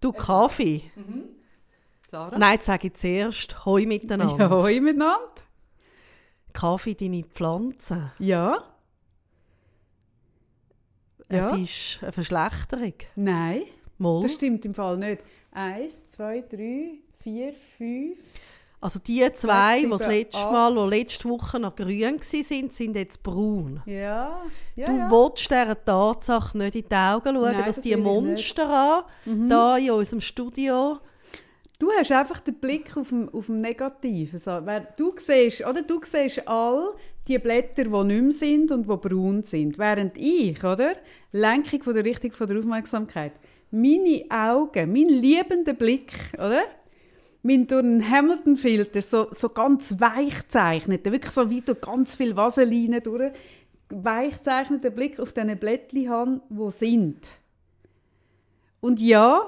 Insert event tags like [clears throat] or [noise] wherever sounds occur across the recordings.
Du Kaffee. Sarah? Nein, jetzt sage ich zuerst Hoi miteinander. Ja, hoi miteinander. Kaffee, deine Pflanze. Ja. Ja. Es ist eine Verschlechterung. Nein, Moll. das stimmt im Fall nicht. Eins, zwei, drei, vier, fünf. Also die zwei, die das sieben, letzte acht. Mal, die letzte Woche noch grün waren, sind jetzt braun. Ja. ja du ja. willst dieser Tatsache nicht in die Augen schauen, Nein, dass das die Monster an, da in unserem Studio, Du hast einfach den Blick auf dem, auf dem Negativen. So, wer- du, siehst, oder? du siehst all die Blätter, die nicht mehr sind und die braun sind. Während ich, oder? Lenkung von der Richtung von der Aufmerksamkeit, meine Augen, mein liebender Blick, oder? Mein durch einen Hamilton-Filter so, so ganz weich zeichnet, wirklich so wie durch ganz viel Vaseline durch, weich zeichneten Blick auf diese Blättchen habe, die sind. Und ja,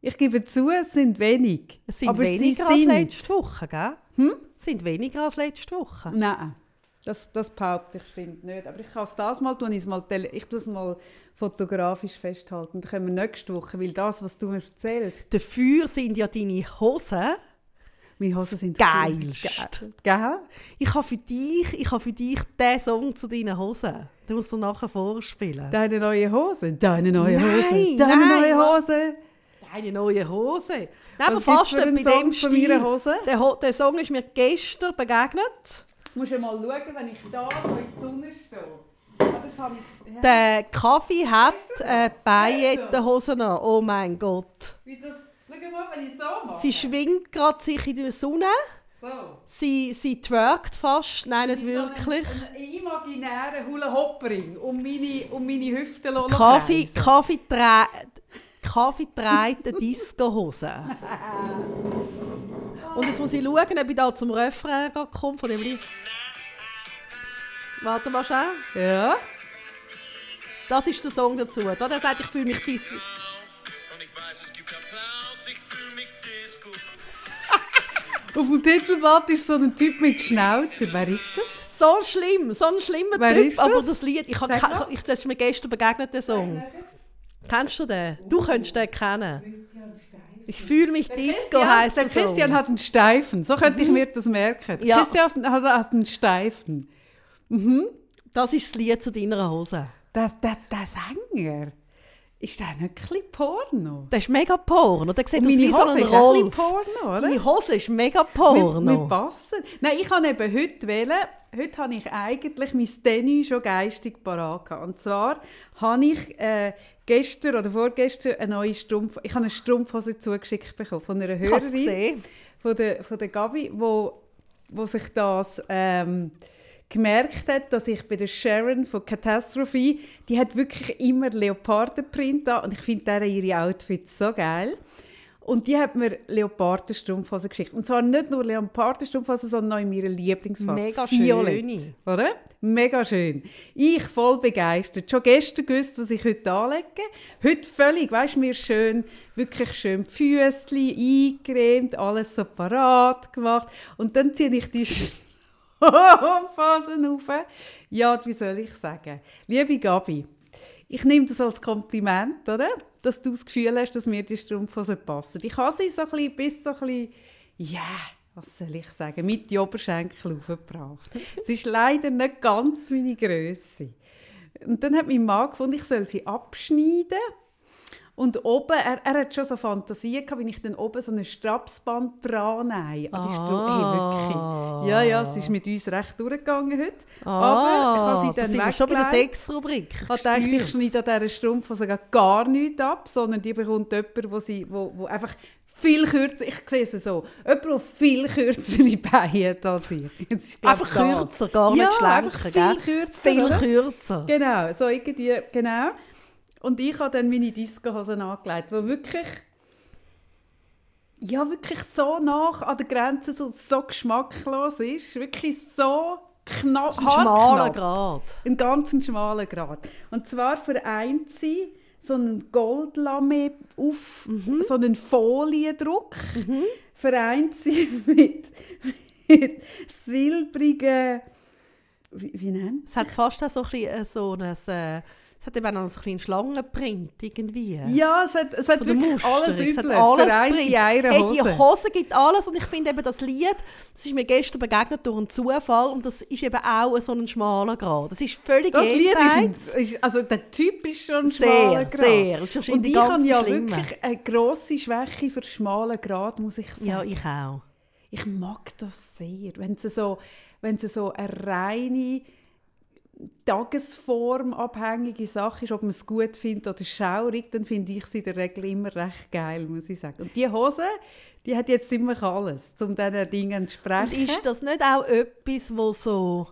ich gebe zu, es sind wenig. es sind aber sie weniger als sind. letzte Woche, gell? Hm? sind weniger als letzte Woche. Nein, das, das behaupte ich stimmt nicht. Aber ich kann es das mal tun, ich, mal tele- ich tue es mal fotografisch festhalten. Dann können wir nächste Woche, weil das, was du mir erzählst, Dafür sind ja deine Hosen. meine Hosen sind Geilst. Ge- Gell? Ich habe für dich, ich habe für dich den Song zu deinen Hosen. Den musst du nachher vorspielen. Deine neue Hose, deine neue Nein, Hose, deine nein, neue? Hose. Deine neue Hose. Nein, aber Was fast gibt's für bei Song dem von Stil. Hose? Der, der Song ist mir gestern begegnet. Du musst ja mal schauen, wenn ich da so in die Sonne stehe. Ich's- ja. Der Kaffee hat du äh, Paillettenhosen an. Oh mein Gott. Wie das, schau mal, wenn ich so mache. Sie schwingt gerade sich in der Sonne. so. Sie, sie twerkt fast. Nein, nicht Wie so wirklich. Einen, einen imaginären Hula-Hoppering um meine, um meine Hüfte zu Kaffee. Kaffee, trä Kaffee trägt eine [laughs] Disco-Hose. [laughs] Und jetzt muss ich schauen, ob ich da zum Refrain komme von dem Lied. Warte mal schnell. Ja. Das ist der Song dazu. Da der sagt, ich fühle mich Disco. Und ich weiß, es gibt Applaus, ich fühle mich Disco. Auf dem Titelblatt ist so ein Typ mit Schnauzer. Wer ist das? So schlimm, so ein schlimmer Wer Typ. ist das? Aber das Lied, ich, mal. ich, das ist mir gestern begegnet, der Song. Kennst du den? Du könntest den kennen. Ich fühle mich Disco, heisst der der. Christian hat einen Steifen. So könnte ich mir das merken. Ja. Christian hat, hat einen Steifen. Das ist das Lied zu deiner Hose. Der, der, der Sänger, ist nicht ein bisschen Porno? Das ist mega Porno. Der sieht Und aus meine wie so Hose ein ist auch ein Rolf. Porno, oder? Deine Hose ist mega Wir, Porno. wir passen. Nein, ich habe eben heute wählen. Heute habe ich eigentlich mein Tennis schon geistig parat gehabt. Und zwar habe ich äh, gestern oder vorgestern eine neue Strumpf... Ich habe eine Strumpfhose zugeschickt bekommen von einer Ich habe es Hörerin. von der, von der Gabi, wo, wo sich das ähm, gemerkt hat, dass ich bei der Sharon von Catastrophe, die hat wirklich immer Leopardenprint an und ich finde deren ihre Outfits so geil. Und die hat mir Leopardenstrumpfhosen geschickt. Und zwar nicht nur Leopardenstrumpfhosen, sondern auch in meiner Lieblingsfarbe. Mega Violett. schöne. Oder? Mega schön. Ich voll begeistert. Schon gestern gewusst, was ich heute anlege. Heute völlig, weißt du, mir schön, wirklich schön die Füßchen eingecremt, alles so parat gemacht. Und dann ziehe ich die [laughs] Strumpfhosen auf. Ja, wie soll ich sagen? Liebe Gabi, ich nehme das als Kompliment, oder? Dass du das Gefühl hast, dass mir die Strumpfhosen passen. Ich habe sie so ein bisschen, bis so ein bisschen, ja, was soll ich sagen, mit die Oberschenkel aufgebracht. Es ist leider nicht ganz meine Größe. Und dann hat mein Mann gefunden, ich soll sie abschneiden. Und oben, er, er hat schon so Fantasien gehabt, wenn ich dann oben so ein Strapsband dran nähe. an die Stru- Hey, wirklich. Ja, ja, es ist mit uns recht durchgegangen heute. Aber ich habe sie Ah, da dann sind wir schon bei der. Sexrubrik. Ich gedacht, ich schneide an dieser Strumpfhose gar nichts ab, sondern die bekommt jemand, wo sie, wo, wo einfach viel kürzer, ich sehe es so, jemand, der viel kürzere Beine hat als ich. Ist, glaub, Einfach das. kürzer, gar nicht ja, schlanker, viel gell? kürzer. Viel oder? kürzer. Genau, so irgendwie, genau. Und ich habe dann meine Discohosen angelegt, die wirklich, ja, wirklich so nach an der Grenze so, so geschmacklos ist. Wirklich so knapp, Ein schmaler. Grad. Einen ganz schmalen Grad. Und zwar vereint sie so einen Goldlame auf Mhm. so einen Foliendruck. Vereint sie [laughs] mit, mit silbrigen, wie, wie nennt Es hat fast auch so ein, bisschen, äh, so ein, äh, es hat eben auch so ein bisschen Schlangenprint irgendwie. Ja, es hat, es hat Von wirklich Musterung. alles üble alles drin. Eier Hey, Hose. die Hose gibt alles und ich finde eben das Lied, das ist mir gestern begegnet durch einen Zufall und das ist eben auch so ein schmaler Grad. Das ist völlig Das Lied jenseits. ist, ein, ist, also der Typ ist schon schmaler Sehr, Grad. sehr. Ist Und ich habe ja schlimm. wirklich eine grosse Schwäche für schmalen Grad, muss ich sagen. Ja, ich auch. Ich mag das sehr. Wenn es so, wenn es so eine reine tagesformabhängige Sache ist, ob man es gut findet oder schaurig, dann finde ich sie in der Regel immer recht geil, muss ich sagen. Und die Hose, die hat jetzt ziemlich alles, um diesen Dingen zu Und entsprechen. ist das nicht auch etwas, wo so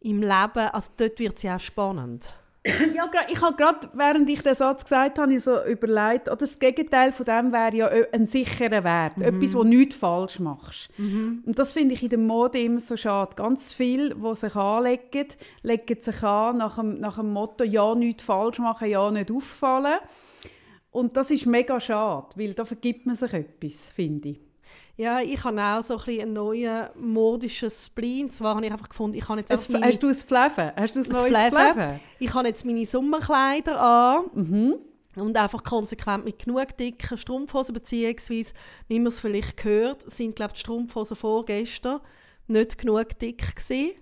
im Leben, also dort wird es ja auch spannend. [clears throat] Ja, ich habe gerade, während ich den Satz gesagt habe, ich so überlegt, oder das Gegenteil von dem wäre ja ein sicherer Wert. Etwas, wo nichts falsch machst. Und das finde ich in der Mode immer so schade. Ganz viele, die sich anlegen, legen sich an nach dem, nach dem Motto, ja, nichts falsch machen, ja, nicht auffallen. Und das ist mega schade, weil da vergibt man sich etwas, finde ich. Ja, ich habe auch so ein bisschen einen neuen modischen Spleen. Zwar habe ich einfach gefunden, ich habe jetzt Es, meine, hast du es Fleven? Hast du das neues Fleven. Fleven? Ich habe jetzt meine Sommerkleider an. Mhm. Und einfach konsequent mit genug dicken Strumpfhosen, beziehungsweise, wie man es vielleicht gehört, sind, glaube ich, die Strumpfhosen vorgestern nicht genug dick gewesen.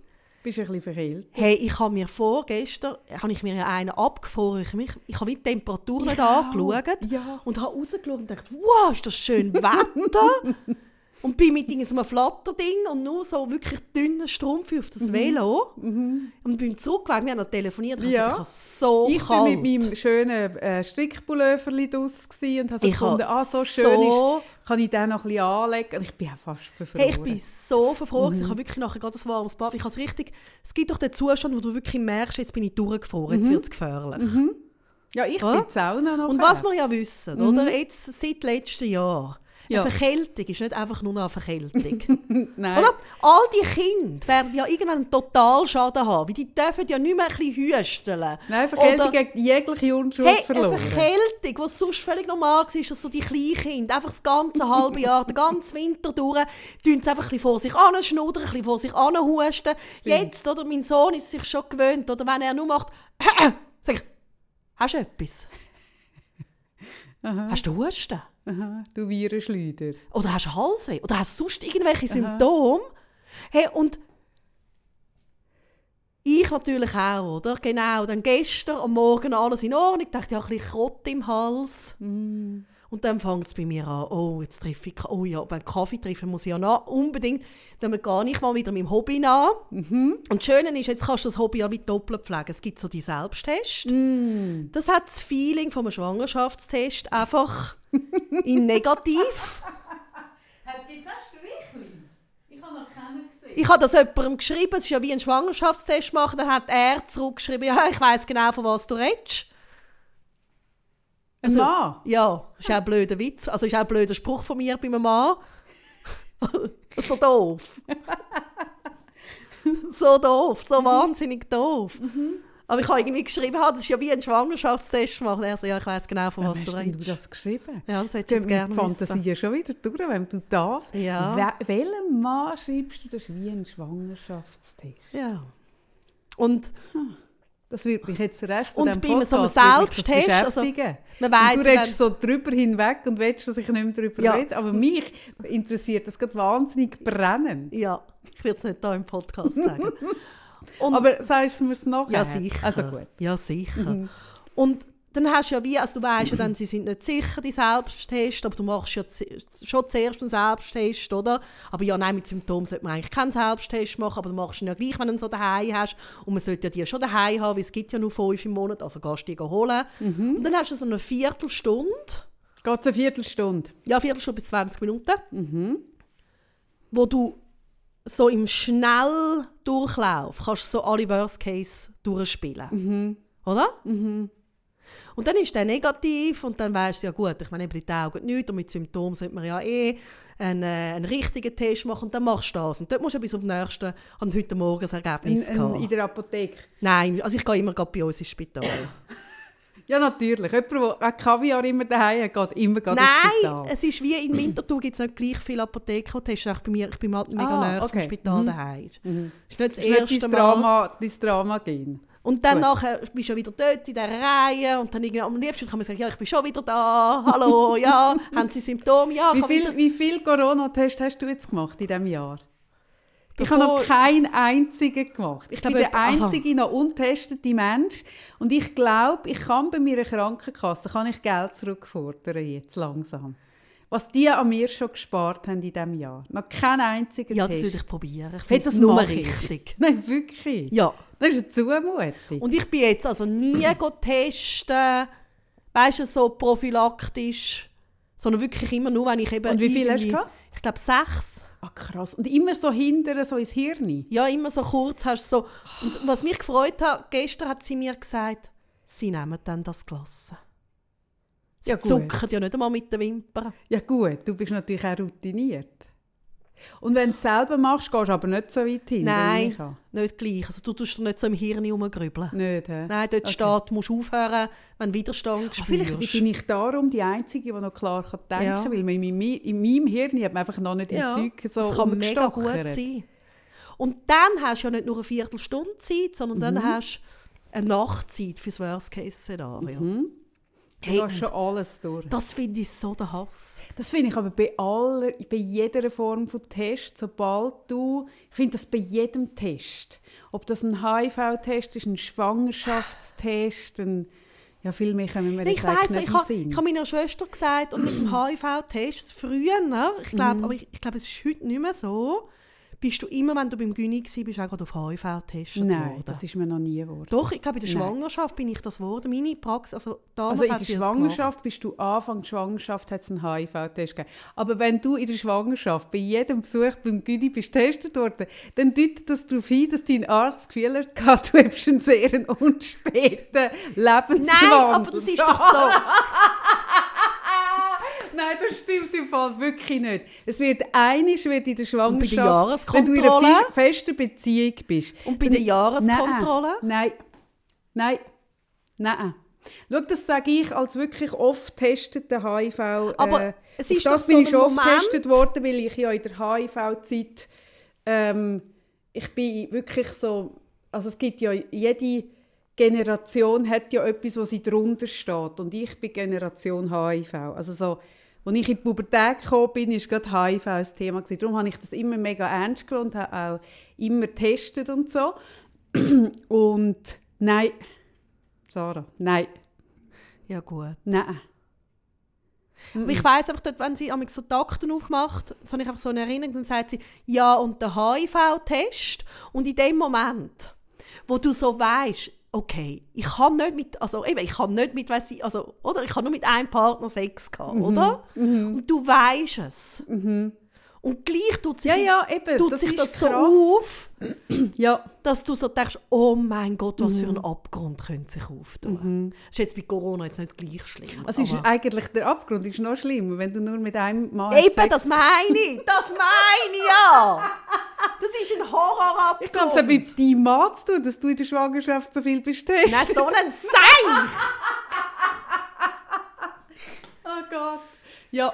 Bist du ein bisschen verkehlt? Hey, ich habe mir vorgestern, habe ich mir einen abgefroren. Ich, mich, ich habe die Temperatur nicht Ja, angeschaut ja. und habe rausgeschaut und gedacht, wow, ist das schön Wetter. [laughs] und bin mit irgend so einem Flatterding und nur so wirklich dünnen Strumpf auf das Velo. Und bin zurückgegangen, wir haben noch telefoniert. Ich Mhm. Ja. gedacht, so Ich war kalt. mit meinem schönen äh, Strickpulloverli draus gsi und habe so Ich gefunden, habe ah, so so- schön ist, kann ich den noch ein bisschen anlegen. Und ich bin auch fast verfroren. Hey, ich bin so verfroren. Mhm. Ich habe wirklich nachher gerade ein warmes Bad. Ich habe es richtig... Es gibt doch den Zustand, wo du wirklich merkst, jetzt bin ich durchgefroren, Mhm. jetzt wird es gefährlich. ja, ich Ja? bin die Sauna noch. Und was wir ja wissen, oder? Jetzt seit letztem Jahr, Mhm. Ja. eine Verkältung ist nicht einfach nur eine Verkältung. [laughs] Nein. oder? All die Kinder werden ja irgendwann einen Totalschaden haben, weil die dürfen ja nicht mehr ein bisschen hüsteln. Nein, Verkältung Oder- gegen jegliche Unschuld Hey, eine verloren. Verkältung, was sonst völlig normal war, dass so die Kleinkinder einfach das ganze halbe Jahr, den ganzen Winter durch, tun sie einfach ein bisschen vor sich an schnuddern, ein bisschen vor sich an husten. Jetzt, oder, mein Sohn ist sich schon gewöhnt, oder wenn er nur macht, [clears throat] sag ich, hast du etwas? Hast du Husten? Aha, du Virenschleuder. Oder hast du Halsweh? Oder hast du sonst irgendwelche Symptome? Hey, und ich natürlich auch, oder? Genau, dann gestern am Morgen alles in Ordnung. Ich dachte, ja, ein bisschen Krott im Hals. Und dann fängt es bei mir an, oh, jetzt treffe ich, oh ja, beim Kaffee treffen muss ich ja nach, unbedingt, dann gar nicht mal wieder meinem Hobby nach. Und das Schöne ist, jetzt kannst du das Hobby ja wie doppelt pflegen. Es gibt so die Selbsttests. Das hat das Feeling vom Schwangerschaftstest einfach [laughs] in negativ. Jetzt hast du wirklich? Ich habe noch keinen gesehen. Ich habe das jemandem geschrieben, es ist ja wie ein Schwangerschaftstest machen, dann hat er zurückgeschrieben, ja, ich weiß genau, von was du redest. Ein Mann? Ja, ist auch ein blöder Witz, also ist auch ein blöder Spruch von mir bei einem Mann. [laughs] so doof. [laughs] so doof, so wahnsinnig doof. Aber ich habe irgendwie geschrieben, ah, das ist ja wie ein Schwangerschaftstest machen. Er so, ja, ich weiß genau, von was Hast du denn du redest. das geschrieben? Ja, das hättest Die du jetzt gerne Fantasie wissen. schon wieder durch, wenn du das... Ja. We welchem Mann schreibst du, das wie ein Schwangerschaftstest? Ja. Und Das wird mich jetzt Rest von Und bei so einem Podcast mich das Selbsttest, also, man Und weiss du ja redest so drüber hinweg und willst, dass ich nicht mehr darüber Ja. rede. Aber mich interessiert das gerade wahnsinnig brennend. Ja, ich will es nicht hier im Podcast sagen. [laughs] Und, Aber sagst du mir es nachher? ja, sicher. Also gut. Mhm. Ja, sicher. Und dann hast du ja wie, also du weißt ja dann, sie sind nicht sicher, die Selbsttest, aber du machst ja schon zuerst einen Selbsttest, oder? Aber ja, nein, mit Symptomen sollte man eigentlich keinen Selbsttest machen, aber du machst ihn ja gleich, wenn du ihn so daheim hast. Und man sollte ja die schon daheim haben, weil es gibt ja nur fünf im Monat, also gehst du die holen. Mhm. Und dann hast du so eine Viertelstunde, Geht es eine Viertelstunde? ja, eine Viertelstunde bis 20 Minuten, Mhm. wo du so im Schnelldurchlauf kannst so alle Worst Case durchspielen. Mhm. Oder? Und dann ist der negativ und dann weißt du ja gut, ich meine, eben die Augen nicht und mit Symptomen sollte man ja eh einen, äh, einen richtigen Test machen und dann machst du das. Und dort musst du bis auf den nächsten, an heute Morgen das Ergebnis In, in, in haben. der Apotheke? Nein, also ich gehe immer gerade bei uns ins Spital. [laughs] Ja, natürlich. Jemand, der Kaviar immer daheim hat, geht immer gerade ins Nein, Spital. es ist wie in Winterthur gibt es nicht gleich viele Apotheken. Das ist echt bei mir, ich bin halt mega Ah, näher okay. vom Spital Mhm. daheim. Das ist nicht das ist nicht erste dein Mal. Drama, dein Drama gehen. Und dann nachher bist du schon wieder dort in dieser Reihe und dann irgendwie am liebsten kann man sagen, ja, ich bin schon wieder da, hallo, [laughs] ja, haben Sie Symptome? Ja, ich Wie habe viel, wieder- wie viel Corona-Tests hast du jetzt gemacht in diesem Jahr? Ich Bevor- habe noch keinen einzigen gemacht. Ich, bin glaube, der einzige noch untestete Mensch. Und ich glaube, ich kann bei meiner Krankenkasse kann ich Geld zurückfordern, jetzt langsam. Was die an mir schon gespart haben in diesem Jahr. Noch keinen einzigen Ja, das würde ich probieren. Ich finde das nur richtig. [laughs] Nein, wirklich. Ja. Das ist eine Zumutung. Und ich bin jetzt also nie [clears throat] testen, weißt du, so prophylaktisch, sondern wirklich immer nur, wenn ich eben Und wie viel hast du gehabt? Ich glaube sechs. Ah, krass. Und immer so hinterher, so ins Hirn. Ja, immer so kurz hast du so. Und was mich gefreut hat, gestern hat sie mir gesagt, sie nehmen dann das Glas. Ja, gut. zucken ja nicht einmal mit den Wimpern. Ja gut, du bist natürlich auch routiniert. Und wenn du es selber machst, gehst du aber nicht so weit hin. Nein, nicht gleich. Also du tust dir nicht so im Hirn herumgrübeln. Nicht, hä? Nein, dort Okay. steht, du musst aufhören, wenn Widerstand Ah, spürst. Vielleicht bin ich darum die Einzige, die noch klar kann denken Ja. kann, weil man in, meinem, in meinem Hirn hat man einfach noch nicht ja, im Zeug so das kann mega gut sein. Und dann hast du ja nicht nur eine Viertelstunde Zeit, sondern Mhm. dann hast du eine Nachtzeit für das Worst-Case-Szenario. Du Hey, hast schon alles durch. das finde ich so der Hass. Das finde ich aber bei aller, bei jeder Form von Test, sobald du, ich finde das bei jedem Test, ob das ein HIV-Test ist, ein Schwangerschaftstest, ein, ja viel mehr können wir Ich ich nicht habe im Sinn. ich habe meiner Schwester gesagt, und mit dem [clears throat] HIV-Test früher, ne, ich glaube, Mhm. aber ich, ich glaube, es ist heute nicht mehr so, bist du immer, wenn du beim Gyni warst, bist auch gerade auf HIV getestet Nein, worden. das ist mir noch nie geworden. Doch, ich glaube, in der Nein. Schwangerschaft bin ich das geworden. Meine Praxis, also damals Also in der. Schwangerschaft bist du Anfang der Schwangerschaft hat es einen HIV-Test gegeben. Aber wenn du in der Schwangerschaft bei jedem Besuch beim Gyni bist getestet worden, dann deutet das darauf hin, dass dein Arzt das Gefühl hat, du hast einen sehr unsteten Lebenswandel. Nein, aber das ist doch so. [laughs] Nein, das stimmt im Fall wirklich nicht. Es wird einisch wird in der Schwangerschaft, Jahreskontrolle? wenn du in einer fe- festen Beziehung bist. Und bei der Jahreskontrolle? Nein, nein, nein. Schau, das sage ich als wirklich oft testete HIV. Aber äh, es ist das bin so ich schon oft getestet worden, weil ich ja in der HIV-Zeit ähm, ich bin wirklich so, also es gibt ja jede Generation hat ja etwas, was sie drunter steht und ich bin Generation HIV. Also so, als ich in die Pubertät gekommen bin, war gerade HIV ein Thema. Darum habe ich das immer mega ernst genommen und habe auch immer getestet und so. Und nein, Sarah, nein, Ja gut. nein. Aber ich weiss einfach, dort, wenn sie einmal so die Akten aufmacht, das habe ich einfach so eine Erinnerung, dann sagt sie, ja, und der HIV-Test. Und in dem Moment, wo du so weißt, okay, ich kann nicht mit, also eben, ich kann nicht mit, weiss ich, also, oder? Ich habe nur mit einem Partner Sex gehabt, Mhm. oder? Und du weißt es. Und gleich tut sich, Ja, ja, eben, tut das sich das so auf, [clears throat] Ja, dass du so denkst, oh mein Gott, was Mhm. für ein Abgrund könnte sich auftun. Das ist jetzt bei Corona jetzt nicht gleich schlimm. also ist eigentlich der Abgrund ist noch schlimmer, wenn du nur mit einem Mann Eben, Sex das meine ich. Das meine ich ja. [laughs] Das ist ein Horrorabgrund. Ich glaube, es hat mit deinem Mann zu tun, dass du in der Schwangerschaft so viel bestellst. Nicht so ein [laughs] Seich. Oh Gott. Ja.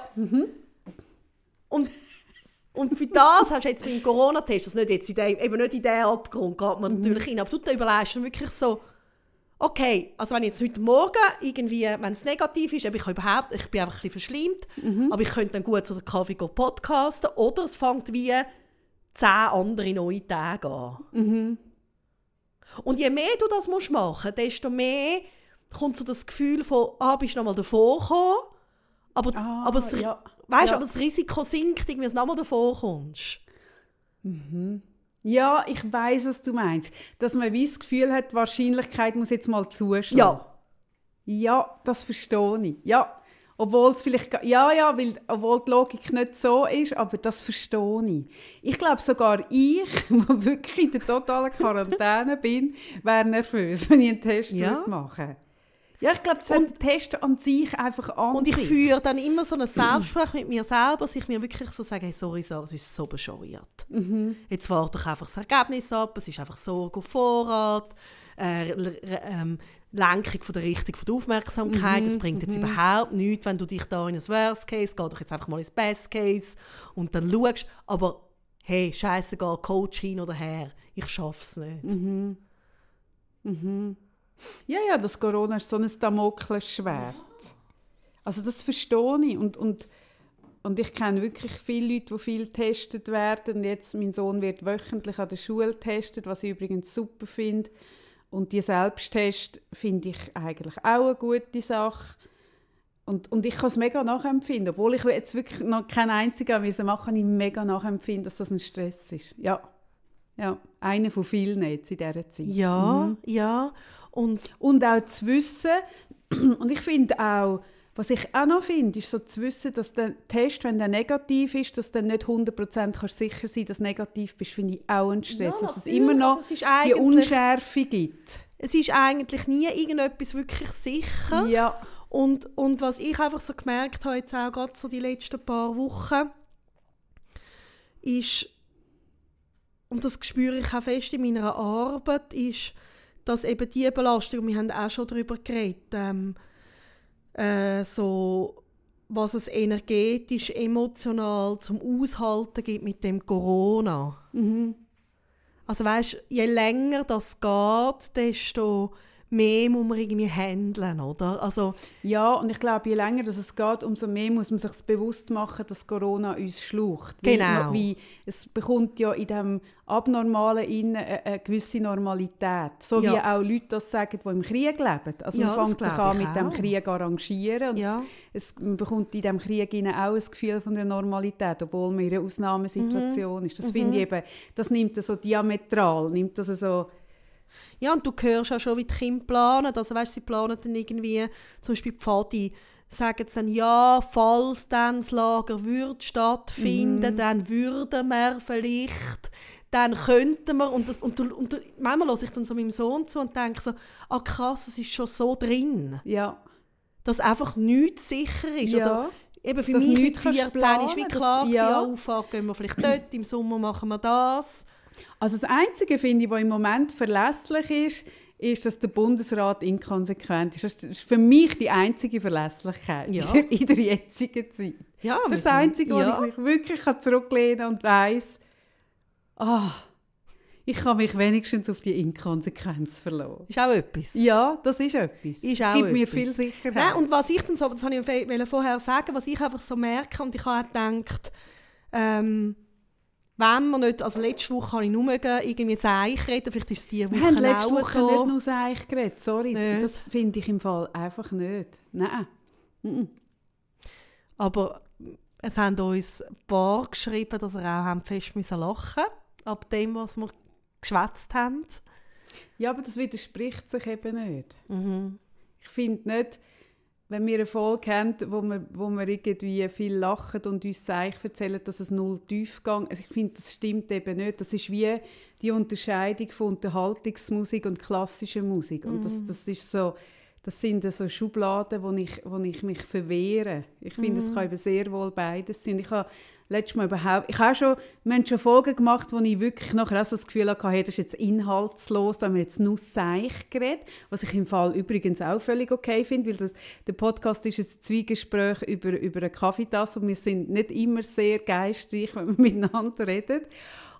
Und, und für das hast du jetzt beim Corona-Test, also nicht jetzt in dem, eben nicht in diesen Abgrund geht man natürlich rein, aber du überlegst wirklich so, okay, also wenn jetzt heute Morgen irgendwie, wenn es negativ ist, ich, überhaupt, ich bin einfach ein bisschen verschlimmt, aber ich könnte dann gut zu der Kaffee podcasten oder es fängt wie zehn andere neue Tage an. Und je mehr du das musst machen desto mehr kommt so das Gefühl von, ah, bist du noch mal davor gekommen, aber, Ah, aber, das, ja. weißt, Ja. aber das Risiko sinkt, irgendwie, dass du noch mal davor kommst. Ja, ich weiß, was du meinst. Dass man wie das Gefühl hat, die Wahrscheinlichkeit muss jetzt mal zuschlagen. Ja. Ja, das verstehe ich. Ja. Obwohl es vielleicht, ja, ja, weil, obwohl die Logik nicht so ist, aber das verstehe ich. Ich glaube sogar ich, [laughs] der wirklich in der totalen Quarantäne [laughs] bin, wäre nervös, wenn ich einen Test Ja. machen Ja, ich glaube, das hat der Test an sich einfach an Und ich sich. führe dann immer so ein Selbstgespräch mit mir selber, dass ich mir wirklich so sage, hey, sorry Sarah, es ist so bescheuert. Mhm. Jetzt warte doch einfach das Ergebnis ab, es ist einfach Sorge auf Vorrat, äh, ähm, Lenkung von der Richtung von der Aufmerksamkeit, Mhm, das bringt jetzt überhaupt nichts, wenn du dich da in ein Worst Case, geh doch jetzt einfach mal ins Best Case und dann schaust, aber hey, scheißegal, Coach hin oder her, ich schaff's nicht. Mhm. Ja, ja, das Corona ist so ein Damoklesschwert. Also das verstehe ich. Und, und, und ich kenne wirklich viele Leute, die viel getestet werden. Jetzt, mein Sohn wird wöchentlich an der Schule getestet, was ich übrigens super finde. Und die Selbsttest finde ich eigentlich auch eine gute Sache. Und, und ich kann es mega nachempfinden. Obwohl ich jetzt wirklich noch keinen einzigen machen musste, kann ich mega nachempfinden, dass das ein Stress ist. Ja. Ja, einer von vielen jetzt in dieser Zeit. Ja, ja. Und Und auch zu wissen, [clears throat] und ich finde auch, was ich auch noch finde, ist so zu wissen, dass der Test, wenn der negativ ist, dass du nicht 100% kannst sicher sein dass du negativ bist, finde ich auch ein Stress. Ja, dass es immer noch Also es ist die Unschärfe gibt. es ist eigentlich nie irgendetwas wirklich sicher. Ja. Und, und was ich einfach so gemerkt habe, jetzt auch gerade so die letzten paar Wochen, ist, und das spüre ich auch fest in meiner Arbeit, ist, dass eben die Belastung, wir haben auch schon darüber geredet, ähm, äh, so, was es energetisch, emotional zum Aushalten gibt mit dem Corona. Also weißt, je länger das geht, desto mehr muss man irgendwie handeln, oder? Also Ja, und ich glaube, je länger das es geht, umso mehr muss man sich bewusst machen, dass Corona uns schlucht. Wie- Genau. Wie, es bekommt ja in dem Abnormalen innen eine, eine gewisse Normalität. So wie Ja. auch Leute das sagen, die im Krieg leben. Also Ja, man fängt sich an mit dem. Krieg arrangieren. Und Ja. es, es, man bekommt in dem Krieg innen auch ein Gefühl von der Normalität, obwohl man in einer Ausnahmesituation Mhm. ist. Das finde ich eben, das nimmt das so diametral, nimmt das so... Ja, und du hörst auch schon, wie die Kinder planen. Also, weißt, sie planen dann irgendwie, zum Beispiel die Pfadi, sagen sie dann, ja, falls dann das Lager würde stattfinden, Mhm. dann würden wir vielleicht, dann könnten wir, und, das, und, du, und du, manchmal höre ich dann so meinem Sohn zu und denke so, ah krass, es ist schon so drin, Ja, dass einfach nichts sicher ist. Ja. Also, eben für Dass mich mit nichts kannst 14 ist wie klar, dass- ja. ja, Auffahrt gehen wir vielleicht dort, im Sommer machen wir das. Also das Einzige, finde ich, was im Moment verlässlich ist, ist, dass der Bundesrat inkonsequent ist. Das ist für mich die einzige Verlässlichkeit Ja. [laughs] in, der, jetzigen Zeit. Ja, Das ist das Einzige, wo ja. ich mich wirklich zurücklehnen kann und weiss, ah, ich kann mich wenigstens auf die Inkonsequenz verlassen. Ist auch etwas. Ja, das ist etwas. Ist es auch gibt mir etwas. viel Sicherheit. Nein, und was ich dann so, das wollte ich vorher sagen, was ich einfach so merke, und ich habe auch gedacht, ähm, wenn man nicht, also letzte Woche habe ich nur mögen, irgendwie Zeich reden, vielleicht ist es diese Woche Wir haben letzte Woche so. nicht nur Seich geredet, sorry. Nicht. Das finde ich im Fall einfach nicht. Nein. Aber es haben uns ein paar geschrieben, dass sie auch haben fest müssen lachen ab dem, was wir geschwätzt haben. Ja, aber das widerspricht sich eben nicht. Mhm. Ich finde nicht, wenn wir eine Folge haben, wo wir, wo wir irgendwie viel lachen und uns Zeichen erzählen, dass es null Tiefgang also Ich finde, das stimmt eben nicht. Das ist wie die Unterscheidung von Unterhaltungsmusik und klassischer Musik. Und das, das ist so... Das sind so Schubladen, wo ich, wo ich mich verwehre. Ich finde, es kann eben sehr wohl beides sein. Ich habe letztes Mal überhaupt... Ich habe schon... Wir haben schon Folgen gemacht, wo ich wirklich nachher auch so das Gefühl hatte, hey, das ist jetzt inhaltslos, da haben wir jetzt nur Seich geredet. Was ich im Fall übrigens auch völlig okay finde, weil das, der Podcast ist ein Zweigespräch über, über eine Kaffeetasse und wir sind nicht immer sehr geistreich, wenn wir [laughs] miteinander reden.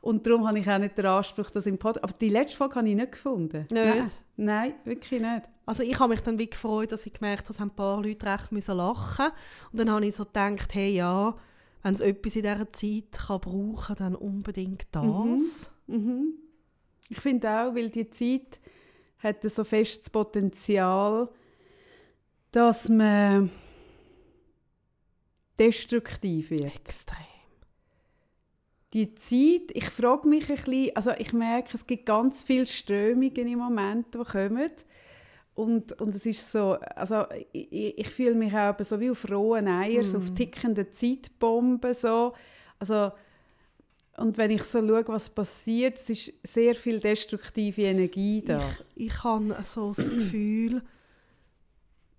Und darum habe ich auch nicht den Anspruch, dass im Podcast... Aber die letzte Folge habe ich nicht gefunden. Nein, Nein wirklich nicht. Also ich habe mich dann wie gefreut, dass ich gemerkt habe, dass ein paar Leute recht müssen lachen Und dann habe ich so gedacht, hey ja, wenn es etwas in dieser Zeit kann brauchen dann unbedingt das. Ich finde auch, weil die Zeit hat so festes Potenzial, dass man destruktiv wird. Extrem. Die Zeit, ich frage mich ein bisschen, also ich merke, es gibt ganz viele Strömungen im Moment, die kommen. Und, und es ist so, also ich, ich fühle mich auch so wie auf rohen Eiern, so auf tickenden Zeitbomben. So. Also, und wenn ich so schaue, was passiert, es ist sehr viel destruktive Energie da. Ich, ich habe so das Gefühl,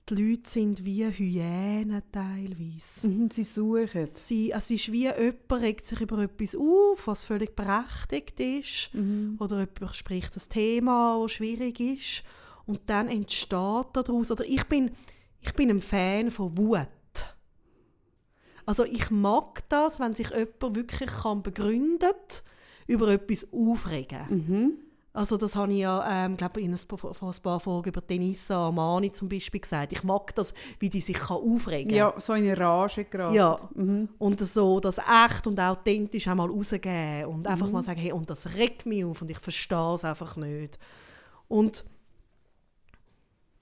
die Leute sind wie Hyänen teilweise. Mhm, Sie suchen. Sie, also es ist wie jemand regt sich über etwas auf, was völlig berechtigt ist. Oder jemand spricht das Thema, das schwierig ist. Und dann entsteht daraus, oder ich bin, ich bin ein Fan von Wut. Also ich mag das, wenn sich jemand wirklich kann begründet über etwas aufregen. Also das habe ich ja, ähm, glaube in ein, paar- vor ein paar Folgen über Denisa Amani zum Beispiel gesagt. Ich mag das, wie die sich kann aufregen kann. Ja, so in eine Rage gerade. Ja, und so das echt und authentisch einmal rausgeben und einfach mal sagen, hey, und das regt mich auf und ich verstehe es einfach nicht. Und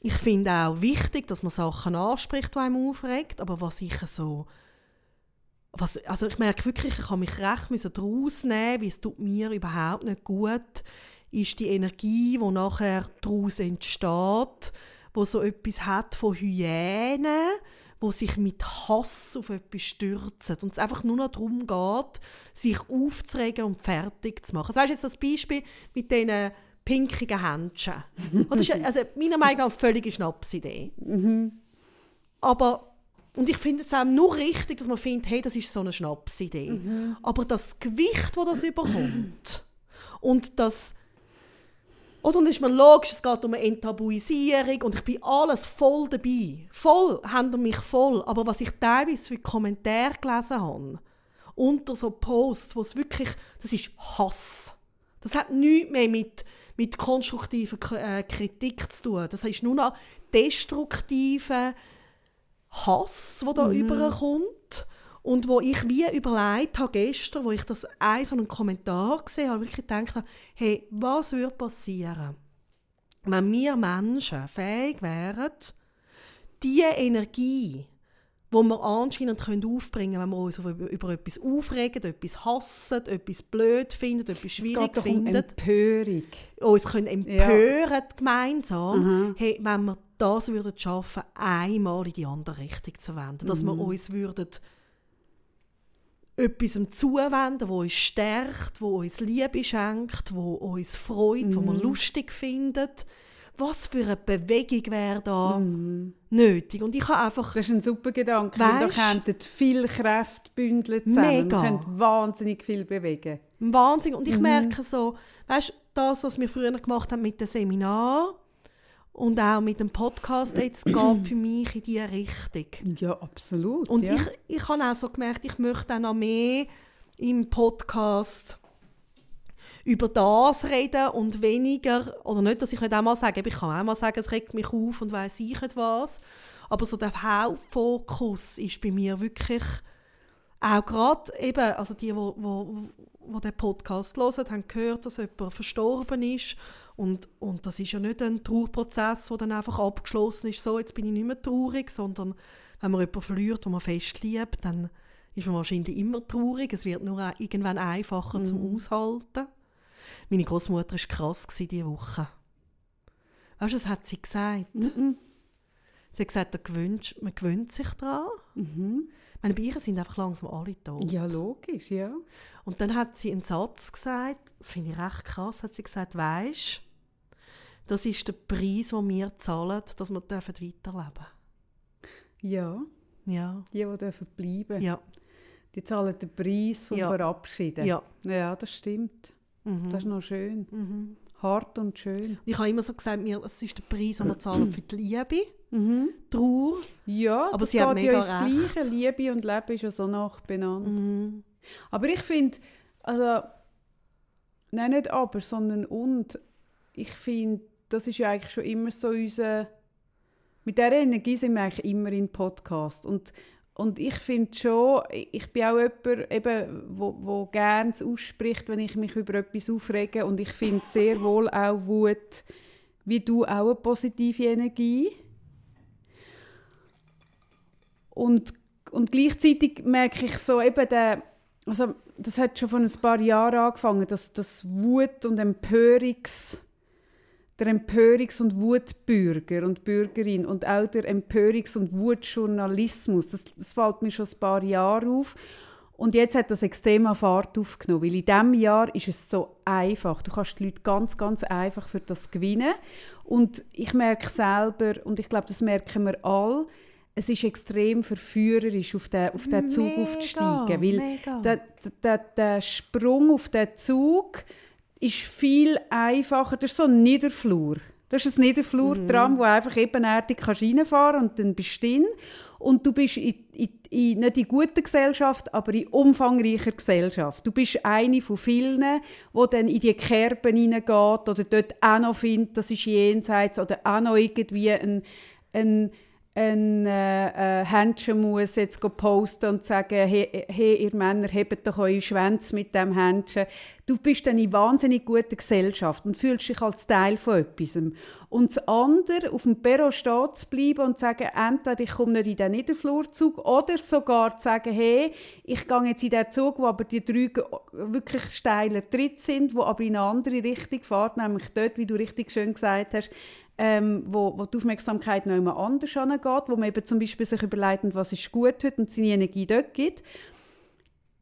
ich finde auch wichtig, dass man Sachen anspricht, die einem aufregt, aber was ich so... Was, also ich merke wirklich, ich habe mich recht müssen daraus nehmen, weil es tut mir überhaupt nicht gut, ist die Energie, die nachher daraus entsteht, wo so etwas hat von Hyänen, wo sich mit Hass auf etwas stürzen und es einfach nur noch darum geht, sich aufzuregen und fertig zu machen. Also weißt du jetzt das Beispiel mit diesen pinkigen Händchen. Das ist also meiner Meinung nach eine völlige Schnapsidee. Aber und ich finde es auch nur richtig, dass man findet, hey, das ist so eine Schnapsidee. Aber das Gewicht, das das überkommt und das oder und ist mir logisch, es geht um eine Enttabuisierung und ich bin alles voll dabei. Voll, haben mich voll. Aber was ich teilweise für Kommentare gelesen habe, unter so Posts, wo es wirklich, das ist Hass. Das hat nichts mehr mit, mit konstruktiver äh, Kritik zu tun. Das ist nur noch destruktiver Hass, der da überkommt. Und wo ich wie überlegt habe gestern, wo ich das einen so einen Kommentar gesehen habe, wirklich gedacht habe, hey, was würde passieren, wenn wir Menschen fähig wären, diese Energie, die wir anscheinend können aufbringen können, wenn wir uns über, über etwas aufregen, etwas hassen, etwas blöd finden, etwas Es schwierig finden, Empörung. uns können empören gemeinsam, hey, wenn wir das würden schaffen, einmal in die andere Richtung zu wenden. Dass wir uns würden etwas zuwenden, wo uns stärkt, wo uns Liebe schenkt, wo uns freut, wo wir lustig findet. Was für eine Bewegung wäre da nötig? Und ich habe einfach Das ist ein super Gedanke, weil da könnten viele Kräfte bündeln zusammen. Mega. Man könnte wahnsinnig viel bewegen. Wahnsinn. Mhm. Und ich merke so, weißt das, was wir früher gemacht haben mit dem Seminar und auch mit dem Podcast, jetzt [clears throat] geht für mich in diese Richtung. Ja, absolut. Und ja. ich, ich habe auch so gemerkt, ich möchte auch noch mehr im Podcast über das reden und weniger, oder nicht, dass ich nicht einmal sage, ich kann auch mal sagen, es regt mich auf und weiss ich nicht was, aber so der Hauptfokus ist bei mir wirklich auch gerade eben, also die, wo, wo, wo den Podcast hören, haben gehört, dass jemand verstorben ist. Und, und das ist ja nicht ein Trauerprozess, der dann einfach abgeschlossen ist, so, jetzt bin ich nicht mehr traurig, sondern wenn man jemanden verliert, den man fest liebt, dann ist man wahrscheinlich immer traurig, es wird nur irgendwann einfacher zum Aushalten. Meine Großmutter war krass diese Woche. Weißt du, das hat sie gesagt. Sie hat gesagt, gewöhnt, man gewöhnt sich daran. Meine Bieren sind einfach langsam alle tot. ja, logisch, ja. Und dann hat sie einen Satz gesagt, das finde ich recht krass, hat sie gesagt, weisst, das ist der Preis, den wir zahlen, dass wir dürfen weiterleben Ja, Ja, die, die dürfen bleiben, ja, die zahlen den Preis vom Ja. Verabschieden. ja. ja, das stimmt. Mhm. Das ist noch schön. Hart und schön. Ich habe immer so gesagt, mir, es ist der Preis, den wir zahlen für die Liebe, Mhm. Trauer. Ja, Aber das sie hat geht ja ins. Gleiche. Liebe und Leben ist ja so nach benannt. Mhm. Aber ich finde, also, nein, nicht aber, sondern und. Ich finde, das ist ja eigentlich schon immer so unser. Mit dieser Energie sind wir eigentlich immer in Podcast. Und, und ich finde schon, ich bin auch jemand, eben, wo, wo gerne ausspricht, wenn ich mich über etwas aufrege. Und ich finde sehr wohl auch Wut, wie du, auch eine positive Energie. Und, und gleichzeitig merke ich so eben den, also das hat schon vor ein paar Jahren angefangen, dass das Wut und Empörungs der Empörungs- und Wutbürger und Bürgerin und auch der Empörungs- und Wutjournalismus, das, das fällt mir schon ein paar Jahre auf. Und jetzt hat das extrem an Fahrt aufgenommen, weil in diesem Jahr ist es so einfach. Du kannst die Leute ganz, ganz einfach für das gewinnen. Und ich merke selber, und ich glaube, das merken wir alle, es ist extrem verführerisch, auf den, auf den Zug Mega, aufzusteigen. Weil mega. der, der, der Sprung auf den Zug ist viel einfacher. Das ist so ein Niederflur. Das ist ein Niederflurtram, wo einfach ebenerdig kannst reinfahren und dann bist du drin. Und du bist in, in, in, nicht in guter Gesellschaft, aber in umfangreicher Gesellschaft. Du bist eine von vielen, die dann in die Kerben hineingeht oder dort auch noch findet, das ist jenseits, oder auch noch irgendwie ein, ein ein äh, äh, Händchen muss jetzt posten und sagen, hey, hey, ihr Männer, hebt doch eure Schwänze mit dem Händchen. Du bist dann in wahnsinnig guter Gesellschaft und fühlst dich als Teil von etwas. Und das andere, auf dem Perro stehen zu bleiben und zu sagen, entweder ich komme nicht in den Niederflurzug oder sogar zu sagen, hey, ich gehe jetzt in den Zug, wo aber die drei wirklich steile Tritte sind, wo aber in eine andere Richtung fährt, nämlich dort, wie du richtig schön gesagt hast, ähm, wo, wo die Aufmerksamkeit noch immer anders angeht, wo man eben zum Beispiel sich überlegt, was ist gut heute und seine Energie dort gibt.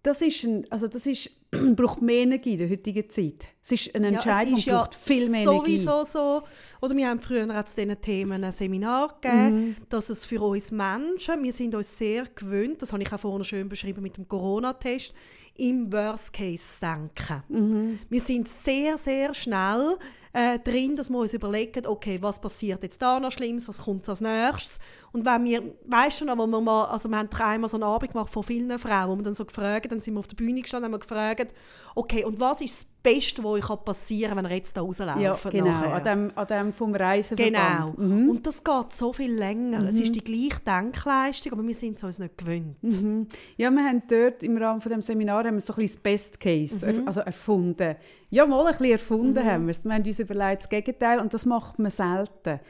Das ist, ein, also das ist [clears throat] braucht mehr Energie in der heutigen Zeit. Es ist eine Entscheidung, ja, braucht viel mehr Energie. sowieso so. Oder wir haben früher auch zu diesen Themen ein Seminar gegeben, mhm. dass es für uns Menschen, wir sind uns sehr gewöhnt, das habe ich auch vorhin schön beschrieben mit dem Corona-Test, im Worst Case denken. Mhm. Wir sind sehr, sehr schnell äh, drin, dass wir uns überlegen, okay, was passiert jetzt da noch Schlimmes, was kommt als nächstes. Und wenn wir, weißt du noch, wo wir mal, also wir haben einmal so einen Abend gemacht von vielen Frauen, wo wir dann so gefragt, dann sind wir auf der Bühne gestanden, haben wir gefragt, okay, und was ist das Beste, was passieren kann, wenn ihr jetzt da rauslauft? Ja, genau, an dem, an dem vom Reiseverband. Genau, mhm. und das geht so viel länger. Mhm. Es ist die gleiche Denkleistung, aber wir sind es uns nicht gewöhnt. Mhm. Ja, wir haben dort im Rahmen von dem Seminar haben wir so ein bisschen das Best Case er, mhm. also erfunden. Ja, mal ein bisschen erfunden mhm. haben wir es. Wir haben uns überlegt, das Gegenteil, und das macht man selten.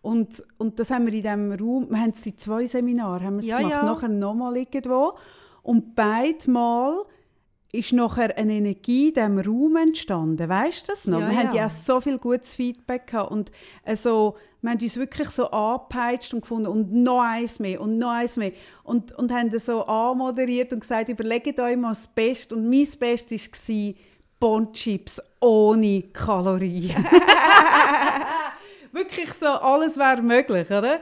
Und, und das haben wir in diesem Raum, wir haben es in zwei Seminaren haben wir es ja, gemacht, ja. nachher nochmal irgendwo. Und beide Mal ist nachher eine Energie in diesem Raum entstanden. Weißt du das noch? Ja, wir ja. haben ja auch so viel gutes Feedback gehabt und also, wir haben uns wirklich so angepeitscht und gefunden und noch eins mehr und noch eins mehr und, und haben das so anmoderiert und gesagt, überlegt euch mal das Beste und mein Bestes war Bonchips ohne Kalorien. [laughs] [laughs] wirklich so, alles wäre möglich, oder?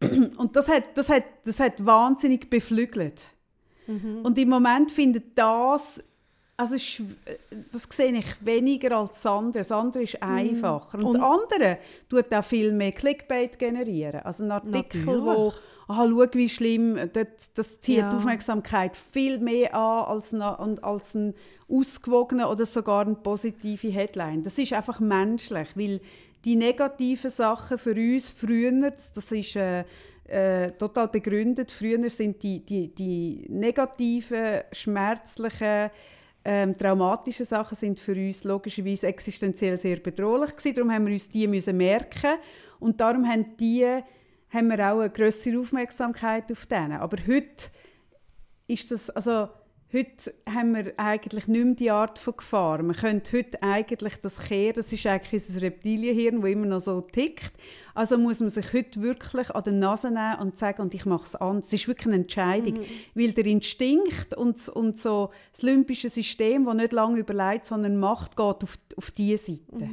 Und das hat, das hat, das hat wahnsinnig beflügelt. Mhm. Und im Moment findet das, also das sehe ich weniger als das andere. Das andere ist Mhm. einfacher. Und, und das andere tut auch viel mehr Clickbait generieren. Also ein Artikel, Natürlich. wo «Ah, schau, wie schlimm», das, das zieht Ja. die Aufmerksamkeit viel mehr an als ein, als ein ausgewogener oder sogar eine positive Headline. Das ist einfach menschlich, weil die negativen Sachen für uns früher, das ist äh, äh, total begründet, früher sind die, die, die negativen, schmerzlichen, ähm, traumatischen Sachen sind für uns logischerweise existenziell sehr bedrohlich gewesen. Darum haben wir uns die müssen merken und darum haben die haben wir auch eine größere Aufmerksamkeit auf denen. Aber heute ist das, also heute haben wir eigentlich nicht mehr die Art von Gefahr. Man könnte heute eigentlich das kehren, das ist eigentlich unser Reptilienhirn, das immer noch so tickt. Also muss man sich heute wirklich an den Nase nehmen und sagen, und ich mache es anders. Es ist wirklich eine Entscheidung, weil der Instinkt und, und so das limbische System, das nicht lange überlegt, sondern macht, geht auf, auf diese Seite.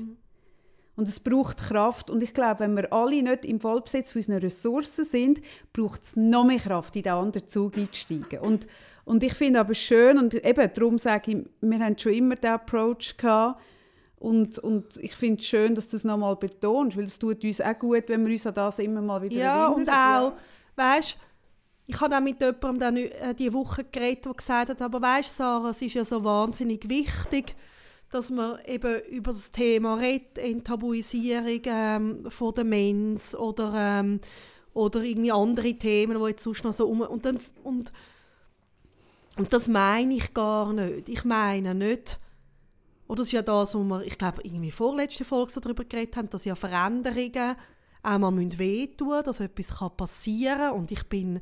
Und es braucht Kraft. Und ich glaube, wenn wir alle nicht im Vollbesitz von unseren Ressourcen sind, braucht es noch mehr Kraft, in den anderen Zug einzusteigen. Und, und ich finde aber schön, und eben darum sage ich, wir haben schon immer den Approach gehabt. Und, und ich finde es schön, dass du es nochmal betonst, weil es tut uns auch gut, wenn wir uns an das immer mal wieder Ja, und erinnern. auch, weißt ich habe auch mit jemandem dann äh, diese Woche geredet, der gesagt hat, aber weißt Sarah, es ist ja so wahnsinnig wichtig, dass man eben über das Thema redet, Enttabuisierung ähm, von der Mens oder, ähm, oder irgendwie andere Themen, die jetzt sonst noch so um... Und, dann, und, und das meine ich gar nicht. Ich meine nicht... Oder das ist ja das, wo wir, ich glaube, irgendwie vorletzte Folge so darüber geredet haben, dass ja Veränderungen auch mal wehtun müssen, dass etwas passieren kann. Und ich bin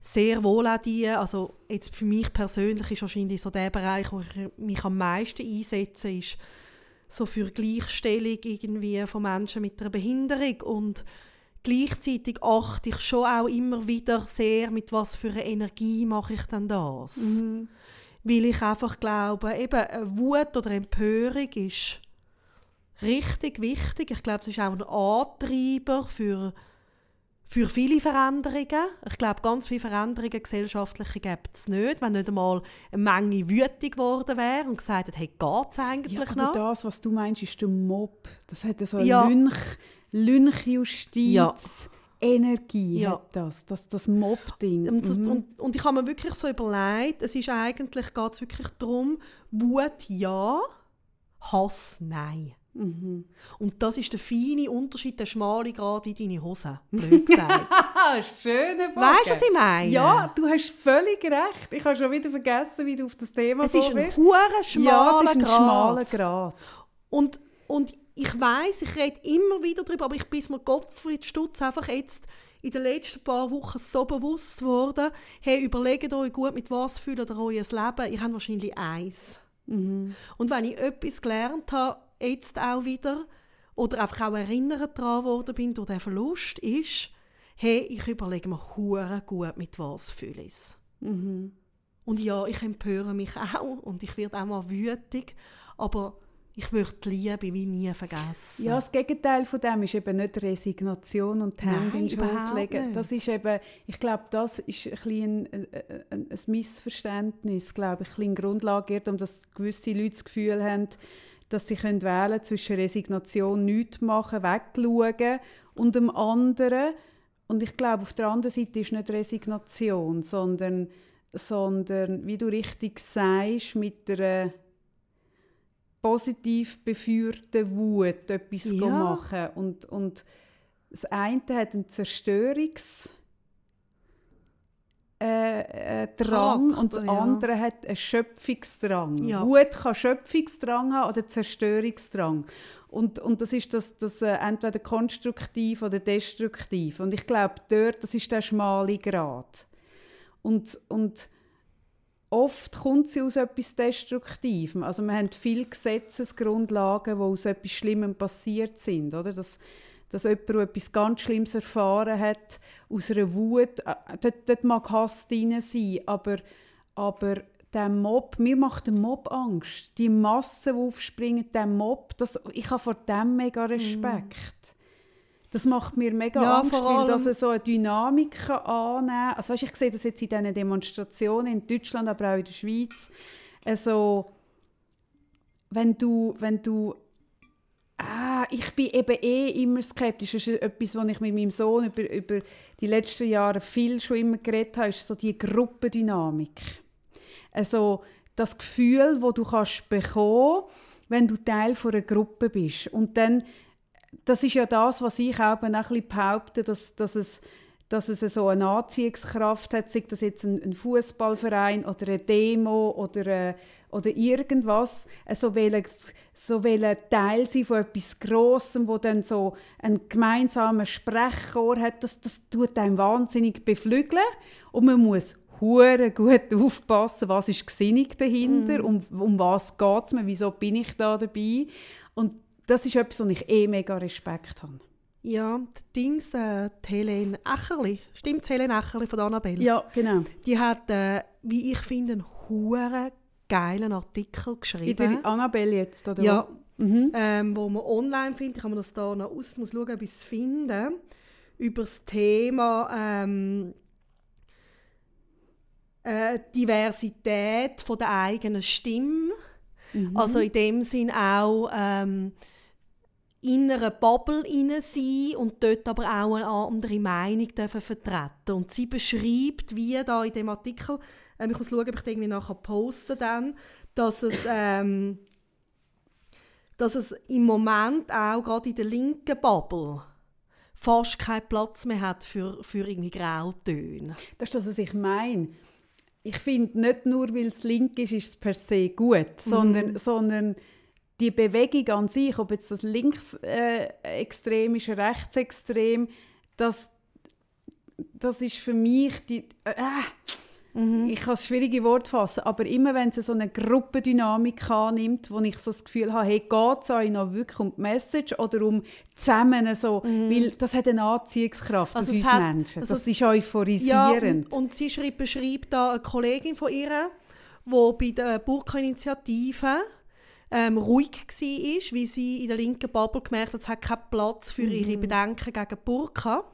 sehr wohl auch die, also jetzt für mich persönlich ist wahrscheinlich so der Bereich, wo ich mich am meisten einsetze, ist so für Gleichstellung irgendwie von Menschen mit einer Behinderung und gleichzeitig achte ich schon auch immer wieder sehr, mit was für einer Energie mache ich denn das. Weil ich einfach glaube, eben Wut oder Empörung ist richtig wichtig. Ich glaube, es ist auch ein Antreiber für, für viele Veränderungen. Ich glaube, ganz viele Veränderungen gesellschaftliche gibt es nicht, wenn nicht einmal eine Menge wütig geworden wäre und gesagt hat, hey, geht es eigentlich Ja, aber noch? das, was du meinst, ist der Mob. Das hat so Ja. eine Lynch, Lynchjustiz, Ja. Energie Ja. hat das, das, das Mob-Ding. Und, Mhm. und, und ich habe mir wirklich so überlegt, es ist eigentlich, geht es wirklich darum, Wut ja, Hass nein. Mhm. Und das ist der feine Unterschied, der schmale Grad wie deine Hose, blöd gesagt. [laughs] Schöne Bogen. weißt du, was ich meine? Ja, du hast völlig recht. Ich habe schon wieder vergessen, wie du auf das Thema Es ist ein bist. hure Ja, schmaler es ist ein Grad. schmaler Grad. Und, und ich weiß, ich rede immer wieder darüber, aber ich bin mir Gottfried Stutz einfach jetzt in den letzten paar Wochen so bewusst geworden, hey, überlegt euch gut, mit was fühlt ihr euer Leben. Ihr habt wahrscheinlich eins. Mhm. Und wenn ich etwas gelernt habe, jetzt auch wieder, oder einfach auch erinnert daran worden bin durch den Verlust, ist, hey, ich überlege mir hure gut, mit was fühle ich es. Mhm. Und ja, ich empöre mich auch und ich werde auch mal wütig, aber ich möchte die Liebe wie nie vergessen. Ja, das Gegenteil von dem ist eben nicht Resignation und die Hände in den Schoß legen. nicht. Das ist eben, ich glaube, das ist ein, ein, ein, ein Missverständnis, glaube ich, ein Grundlage, um dass gewisse Leute das Gefühl haben, dass sie können wählen zwischen Resignation, nichts machen, wegschauen und dem anderen. Und ich glaube, auf der anderen Seite ist nicht Resignation, sondern, sondern wie du richtig sagst, mit einer positiv beführten Wut etwas Ja. machen. Und, und das eine hat einen Zerstörungs- äh, äh, Drang Charakter, und das ja. andere hat einen Schöpfungsdrang. Ja. Wut kann Schöpfungsdrang haben oder Zerstörungsdrang. Und, und das ist das, das äh, entweder konstruktiv oder destruktiv. Und ich glaube, dort, das ist der schmale Grad. Und, und oft kommt sie aus etwas Destruktivem. Also wir haben viele Gesetzesgrundlagen, die aus etwas Schlimmem passiert sind. Oder? Dass, dass jemand, etwas ganz Schlimmes erfahren hat, aus einer Wut, äh, dort, dort mag Hass drin sein, aber, aber der Mob, mir macht der Mob Angst. Die Massen, die aufspringen, der Mob, das, ich habe vor dem mega Respekt. Das macht mir mega Ja, Angst, weil das so eine Dynamik kann annehmen kann. Also weißt, ich sehe das jetzt in diesen Demonstrationen in Deutschland, aber auch in der Schweiz. Also, wenn du, wenn du Ah, ich bin eben eh immer skeptisch. Das ist etwas, was ich mit meinem Sohn über, über die letzten Jahre viel schon immer geredet habe, ist so die Gruppendynamik. Also das Gefühl, wo du kannst bekommen, wenn du Teil von einer Gruppe bist. Und dann, das ist ja das, was ich auch ein bisschen behaupte, dass, dass es dass es so eine Anziehungskraft hat, sei das jetzt ein, ein Fußballverein oder eine Demo oder, äh, oder irgendwas, äh, so wollen, so wollen Teil sein von etwas Grossem, wo dann so einen gemeinsamen Sprechchor hat, das, das tut einem wahnsinnig beflügeln. Und man muss hure gut [laughs] aufpassen, was ist Gesinnung dahinter, um, um was geht es mir, wieso bin ich da dabei? Und das ist etwas, wo ich eh mega Respekt habe. Ja, die Dings, äh, die Helene Echerli, stimmt Helene Echerli von Annabelle? Ja, genau. Die hat, äh, wie ich finde, einen hure geilen Artikel In geschrieben. der Annabelle jetzt, oder? Ja, Mhm. ähm, wo man online findet. Ich kann mir das da noch aus, ich muss schauen, ob ich es finde. Über das Thema ähm, äh, Diversität von der eigenen Stimme. Mhm. Also in dem Sinn auch ähm, in einer Bubble rein sein und dort aber auch eine andere Meinung dürfen vertreten. Und sie beschreibt, wie da in dem Artikel, ähm, ich muss schauen, ob ich den irgendwie nachher poste dann, dass es, ähm, dass es im Moment auch gerade in der linken Bubble fast keinen Platz mehr hat für, für irgendwie Grautöne. Das ist das, was ich meine. Ich finde, nicht nur, weil es link ist, ist es per se gut, sondern, sondern die Bewegung an sich, ob jetzt das linksextrem ist, rechtsextrem, das, das ist für mich die... Äh, Ich kann es schwierige Wort fassen, aber immer wenn es so eine Gruppendynamik annimmt, wo ich so das Gefühl habe, hey, geht es euch noch wirklich um die Message oder um zusammen so, weil das hat eine Anziehungskraft Also auf uns hat- Menschen. also Das es- ist Ja, euphorisierend. und, und sie schreibt, beschreibt da eine Kollegin von ihr, die bei der Burka-Initiative ähm, ruhig war, weil sie in der linken Bubble gemerkt hat, es hat keinen Platz für ihre Bedenken gegen Burka.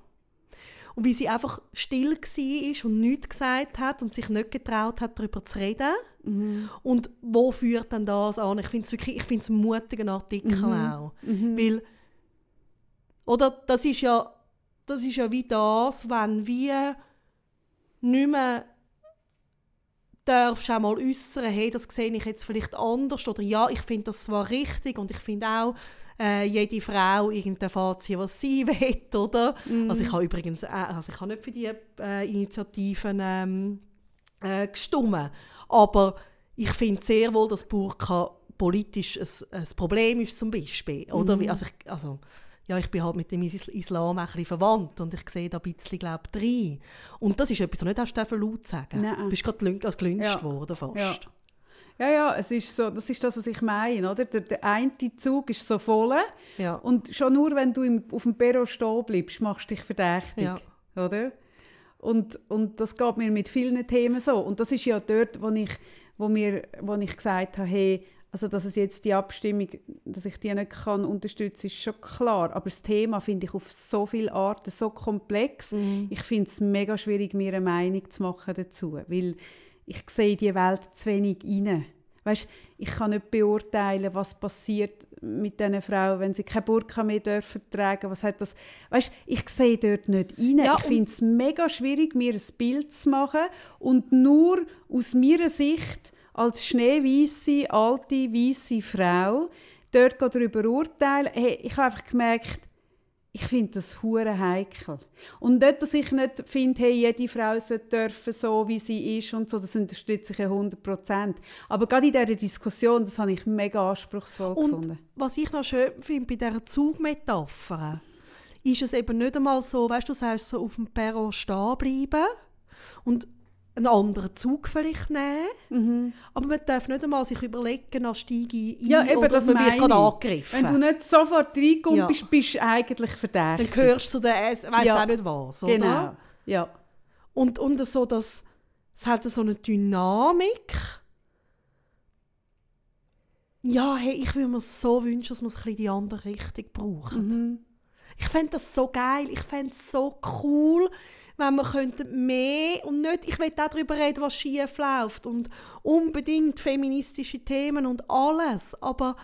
Und wie sie einfach still war und nichts gesagt hat und sich nicht getraut hat, darüber zu reden. Und wo führt denn das an? Ich finde es wirklich ich finde es einen mutigen Artikel auch. Weil Oder das ist ja, das ist ja wie das, wenn wir nicht mehr darfst auch mal äußern, hey, das sehe ich jetzt vielleicht anders oder ja, ich finde das zwar richtig und ich finde auch, äh, jede Frau irgendein Fazit, was sie [laughs] will, oder? Also ich habe übrigens, äh, also ich habe nicht für die äh, Initiativen ähm, äh, gestimmt, aber ich finde sehr wohl, dass Burka politisch ein, ein Problem ist zum Beispiel, oder? Wie- Also, ich, also ja, ich bin halt mit dem Is- Islam ein bisschen verwandt und ich sehe da ein bisschen, glaube ich, rein. Und das ist etwas, was du nicht hast dürfen laut sagen. Nein. Du bist gerade gelün- gelünscht Ja. worden fast. Ja. Ja, ja, es ist so, das ist das, was ich meine, oder? Der, der eine Zug ist so voll Ja. und schon nur, wenn du im, auf dem Perro stehen bleibst, machst du dich verdächtig, Ja. oder? Und, und das geht mir mit vielen Themen so. Und das ist ja dort, wo ich, wo mir, wo ich gesagt habe, hey, also dass es jetzt die Abstimmung, dass ich die nicht kann unterstützen, ist schon klar. Aber das Thema finde ich auf so viele Arten so komplex. Ich finde es mega schwierig, mir eine Meinung zu machen dazu, weil ich sehe die Welt zu wenig rein. Weißt, ich kann nicht beurteilen, was passiert mit diesen Frauen, wenn sie keine Burka mehr dürfen tragen. Was hat das? Weißt, ich sehe dort nicht rein. Ja, ich finde es mega schwierig, mir ein Bild zu machen und nur aus meiner Sicht als schneeweiße, alte, weiße Frau dort darüber urteilen. Hey, ich habe einfach gemerkt, ich finde das hure heikel. Und nicht, dass ich nicht finde, hey, jede Frau sollte dürfen, so wie sie ist und so, das unterstütze ich ja 100 Prozent. Aber gerade in dieser Diskussion, das habe ich mega anspruchsvoll Und gefunden. was ich noch schön finde bei dieser Zugmetapher, ist es eben nicht einmal so, weißt du, du sagst so auf dem Perron stehen bleiben und einen anderen Zug vielleicht nehmen. Aber man darf nicht einmal sich überlegen, dann steige ich ein Mhm. Ja, eben, oder das man wird gerade angegriffen. Wenn du nicht sofort reinkommst, Ja. bist, bist du eigentlich dann verdächtig. gehörst du zu der, ich weiss Ja. auch nicht was, oder? Genau, ja. Und, und so, dass es hat so eine Dynamik. Ja, hey, ich würde mir so wünschen, dass man es ein bisschen in die andere Richtung braucht. Mhm. Ich fände das so geil, ich fände es so cool, wenn man könnte mehr und nicht, ich will auch darüber reden, was schief läuft und unbedingt feministische Themen und alles, aber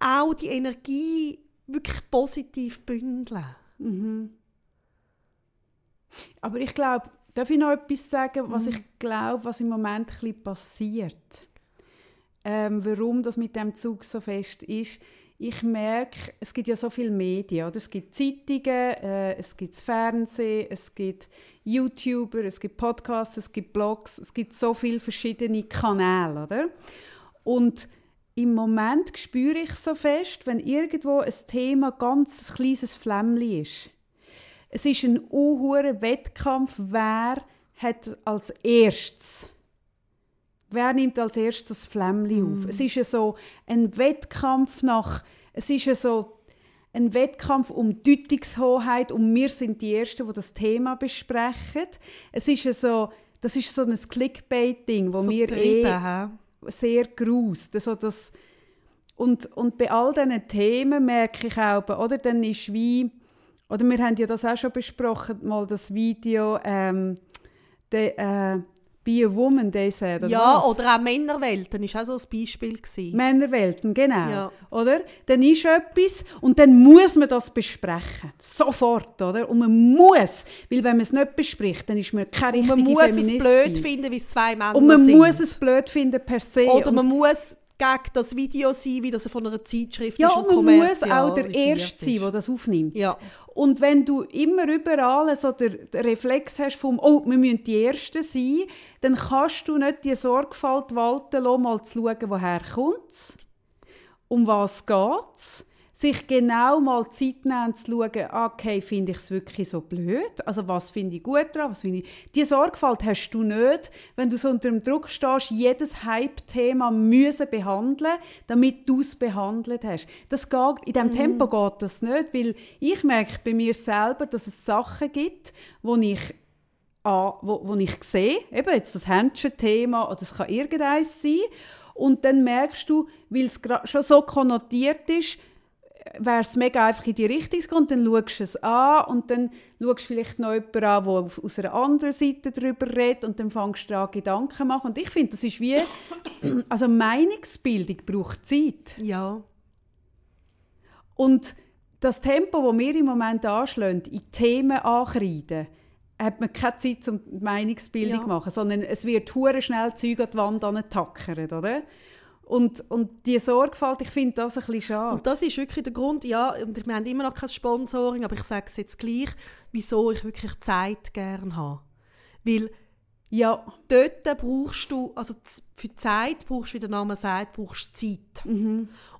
auch die Energie wirklich positiv bündeln. Aber ich glaube, darf ich noch etwas sagen, was Mhm. ich glaube, was im Moment ein bisschen passiert? Ähm, warum das mit dem Zug so fest ist? Ich merke, es gibt ja so viele Medien, oder? Es gibt Zeitungen, äh, es gibt Fernsehen, es gibt YouTuber, es gibt Podcasts, es gibt Blogs, es gibt so viele verschiedene Kanäle, oder? Und im Moment spüre ich so fest, wenn irgendwo ein Thema ganz ein kleines Flämmchen ist. Es ist ein unhurer Wettkampf, wer hat als erstes Wer nimmt als erstes das Flämmchen auf? Es ist ja so ein Wettkampf nach, es ist ja so ein Wettkampf um Deutungshoheit und wir sind die Ersten, die das Thema besprechen. Es ist ja so, das ist so ein Clickbait-Ding, wo So wir eh hä? sehr grust. Also das und, und bei all diesen Themen merke ich auch, oder dann ist wie, oder wir haben ja das auch schon besprochen, mal das Video, ähm, de, äh, «Be a Woman», they said, oder Ja, was? oder auch Männerwelten war auch so ein Beispiel. Gewesen. Männerwelten, genau. Ja. Oder? Dann ist etwas und dann muss man das besprechen. Sofort, oder? Und man muss, weil wenn man es nicht bespricht, dann ist man keine Und richtige man muss es Feministin. blöd finden, wie es zwei Männer Und man sind. muss es blöd finden per se. Oder Und- man muss gegen das Video sein, wie das von einer Zeitschrift Ja, ist und man muss auch der Erste sein, der das aufnimmt. Ja. Und wenn du immer überall so den, den Reflex hast vom «Oh, wir müssen die Ersten sein», dann kannst du nicht die Sorgfalt walten lassen, mal zu schauen, woher kommt um was geht sich genau mal Zeit nehmen, zu schauen, okay, finde ich es wirklich so blöd? Also was finde ich gut daran? Was finde ich... Die Sorgfalt hast du nicht, wenn du so unter dem Druck stehst, jedes Hype-Thema müssen behandeln, damit du es behandelt hast. Das geht, in diesem Tempo geht das nicht, weil ich merke bei mir selber, dass es Sachen gibt, wo ich an, wo, wo ich sehe, eben jetzt das Händchen-Thema oder es kann irgendeins sein, und dann merkst du, weil es schon so konnotiert ist, wäre es mega einfach in die Richtung gegangen, dann schaust du es an und dann schaust du vielleicht noch jemanden an, der auf- aus einer anderen Seite darüber redet und dann fängst du an, Gedanken zu machen. Und ich finde, das ist wie, [clears throat] also Meinungsbildung braucht Zeit. Ja. Und das Tempo, das wir im Moment anschlagen, in Themen ankreiden, hat man keine Zeit zum Meinungsbildung Ja. zu machen, sondern es wird hure schnell Zeug an die Wand tackern, oder? Und, und die Sorgfalt, ich finde das ein bisschen schade. Und das ist wirklich der Grund, ja, und wir haben immer noch kein Sponsoring, aber ich sage es jetzt gleich, wieso ich wirklich Zeit gerne habe. Weil Ja, dort brauchst du, also für Zeit brauchst du, wie der Name sagt, brauchst Zeit.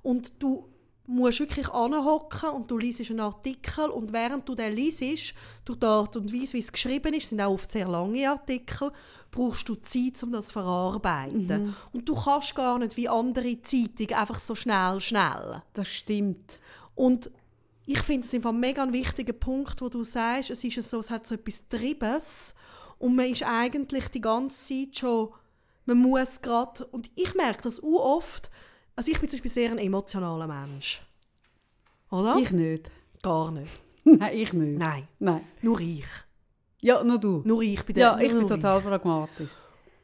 Und du musst wirklich anhocken und du liest einen Artikel und während du den liest, durch die Art und Weise, wie es geschrieben ist, sind auch oft sehr lange Artikel, brauchst du Zeit, um das zu verarbeiten. Und du kannst gar nicht wie andere Zeitungen einfach so schnell, schnell. das stimmt. Und ich finde es einfach mega ein wichtiger Punkt, wo du sagst, es ist so, es hat so etwas Triebes und man ist eigentlich die ganze Zeit schon, man muss gerade, und ich merke das auch oft, also ich bin zum Beispiel sehr ein emotionaler Mensch. Oder? Ich nicht. Gar nicht. [laughs] Nein, ich nicht. Nein, Nein. nur ich. Ja, nur du. Nur ich bin der Ja, ich bin total pragmatisch.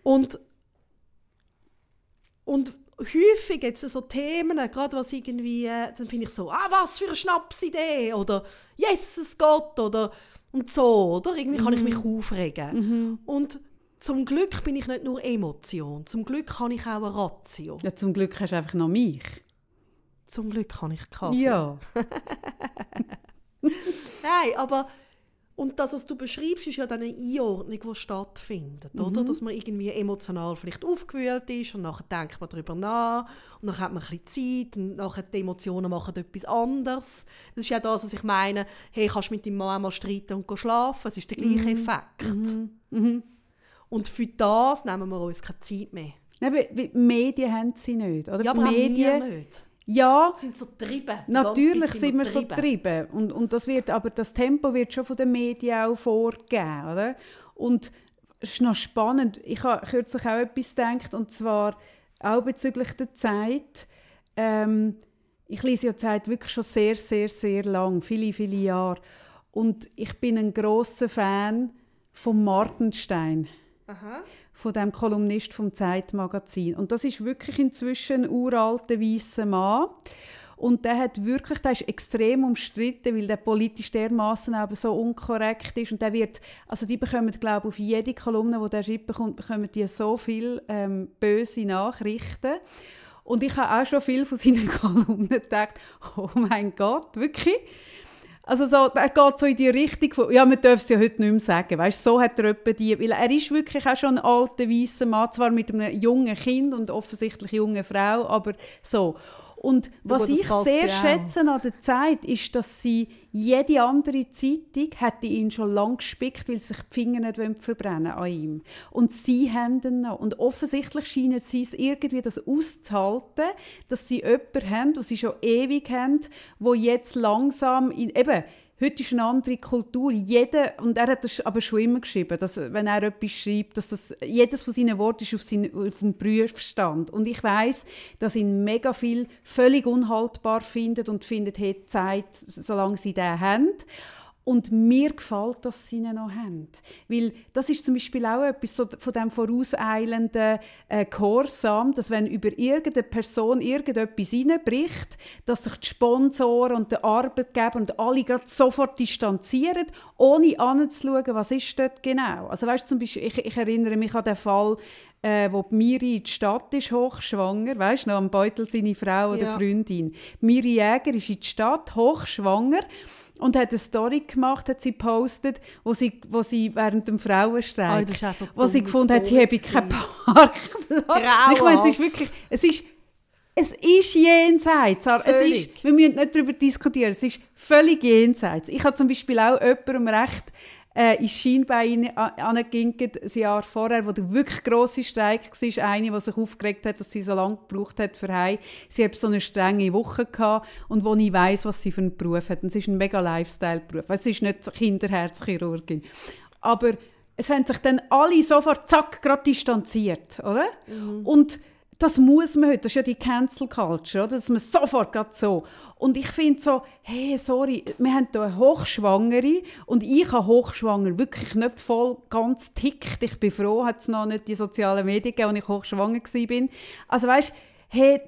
Und, und häufig jetzt so Themen, gerade was irgendwie, äh, dann finde ich so, ah, was für eine Schnapsidee, oder Jesus Gott, oder und so, oder? Irgendwie kann ich mich aufregen. Und zum Glück bin ich nicht nur Emotion, zum Glück habe ich auch eine Ratio. Ja, zum Glück hast du einfach noch mich. Zum Glück habe ich Kaffee. Ja. [laughs] Nein, aber und das, was du beschreibst, ist ja dann eine Einordnung, die stattfindet, oder? Dass man irgendwie emotional vielleicht aufgewühlt ist und nachher denkt man darüber nach und dann hat man ein bisschen Zeit und nachher die Emotionen machen etwas anderes. Das ist ja das, was ich meine, hey, kannst du mit deinem Mann mal streiten und schlafen, es ist der gleiche Effekt. Und für das nehmen wir uns keine Zeit mehr. Nein, weil- weil die Medien haben sie nicht. Oder? Ja, aber Medien, wir nicht. Ja, sind so ganze natürlich sind wir so getrieben. Und, und das wird, aber das Tempo wird schon von den Medien auch vorgegeben. Oder? Und es ist noch spannend. Ich habe kürzlich auch etwas gedacht, und zwar auch bezüglich der Zeit. Ähm, ich lese ja Zeit wirklich schon sehr, sehr, sehr lang, viele, viele Jahre. Und ich bin ein großer Fan von Martenstein Aha. von dem Kolumnist vom Zeitmagazin. Und das ist wirklich inzwischen ein uralter weißer Mann. Und der hat wirklich, der ist extrem umstritten, weil der politisch dermaßen aber so unkorrekt ist. Und der wird, also die bekommen, glaube ich, auf jede Kolumne, die der schreibt, bekommt, bekommen die so viel ähm, böse Nachrichten. Und ich habe auch schon viel von seinen [laughs] Kolumnen gedacht, oh mein Gott, wirklich? Also so, er geht so in die Richtung von, ja, man darf es ja heute nicht mehr sagen, weißt, so hat er etwa die, weil er ist wirklich auch schon ein alter, weißer Mann, zwar mit einem jungen Kind und offensichtlich junge Frau, aber so. Und was ich passt sehr ja auch. schätze an der Zeit, ist, dass sie jede andere Zeitung hätte ihn schon lang gespickt, weil sie sich die Finger nicht verbrennen an ihm. Und sie haben ihn noch. Und offensichtlich scheinen sie es irgendwie das auszuhalten, dass sie jemanden haben, den sie schon ewig haben, wo jetzt langsam, in, eben, Heute ist eine andere Kultur. Jeder, und er hat das aber schon immer geschrieben, dass, wenn er etwas schreibt, dass das, jedes von seinen Worten ist auf, seinen, auf dem Prüfstand. Und ich weiß, dass ihn mega viel völlig unhaltbar findet und findet, hey, Zeit, solange sie den haben. Und mir gefällt, dass sie ihn noch haben. Weil das ist zum Beispiel auch etwas so von dem vorauseilenden äh, Gehorsam, dass wenn über irgendeine Person irgendetwas reinbricht, dass sich die Sponsoren und der Arbeitgeber und alle gerade sofort distanzieren, ohne anzuschauen, was ist dort genau. Also weißt, zum Beispiel, ich, ich erinnere mich an den Fall, äh, wo Miri in die Stadt ist, hochschwanger, weißt du, noch am Beutel seine Frau oder Ja. Freundin. Miri Jäger ist in die Stadt, hochschwanger, und hat eine Story gemacht, hat sie gepostet, wo sie, wo sie während dem Frauenstreik, so wo sie gefunden hat, sie habe keinen. Parkplatz. Ich meine, es ist wirklich, es ist, es ist jenseits. Es ist, wir müssen nicht darüber diskutieren, es ist völlig jenseits. Ich habe zum Beispiel auch jemandem recht äh, ins Schienbein angeginkt, ein Jahr vorher, wo der wirklich grosse Streik war. Eine, die sich aufgeregt hat, dass sie so lange gebraucht hat für heim. Sie hat so eine strenge Woche gehabt und wo ich weiss, was sie für einen Beruf hat. Und es ist ein mega Lifestyle-Beruf. Es ist nicht Kinderherzchirurgin. Aber es haben sich dann alle sofort zack gerade distanziert, oder? Und das muss man heute, das ist ja die Cancel Culture, oder? dass man sofort gerade so. Und ich finde so, hey, sorry, wir haben hier eine Hochschwangere und ich habe Hochschwanger wirklich nicht voll ganz tickt. Ich bin froh, hat es noch nicht die sozialen Medien gegeben, als ich hochschwanger war. Also weißt, hey,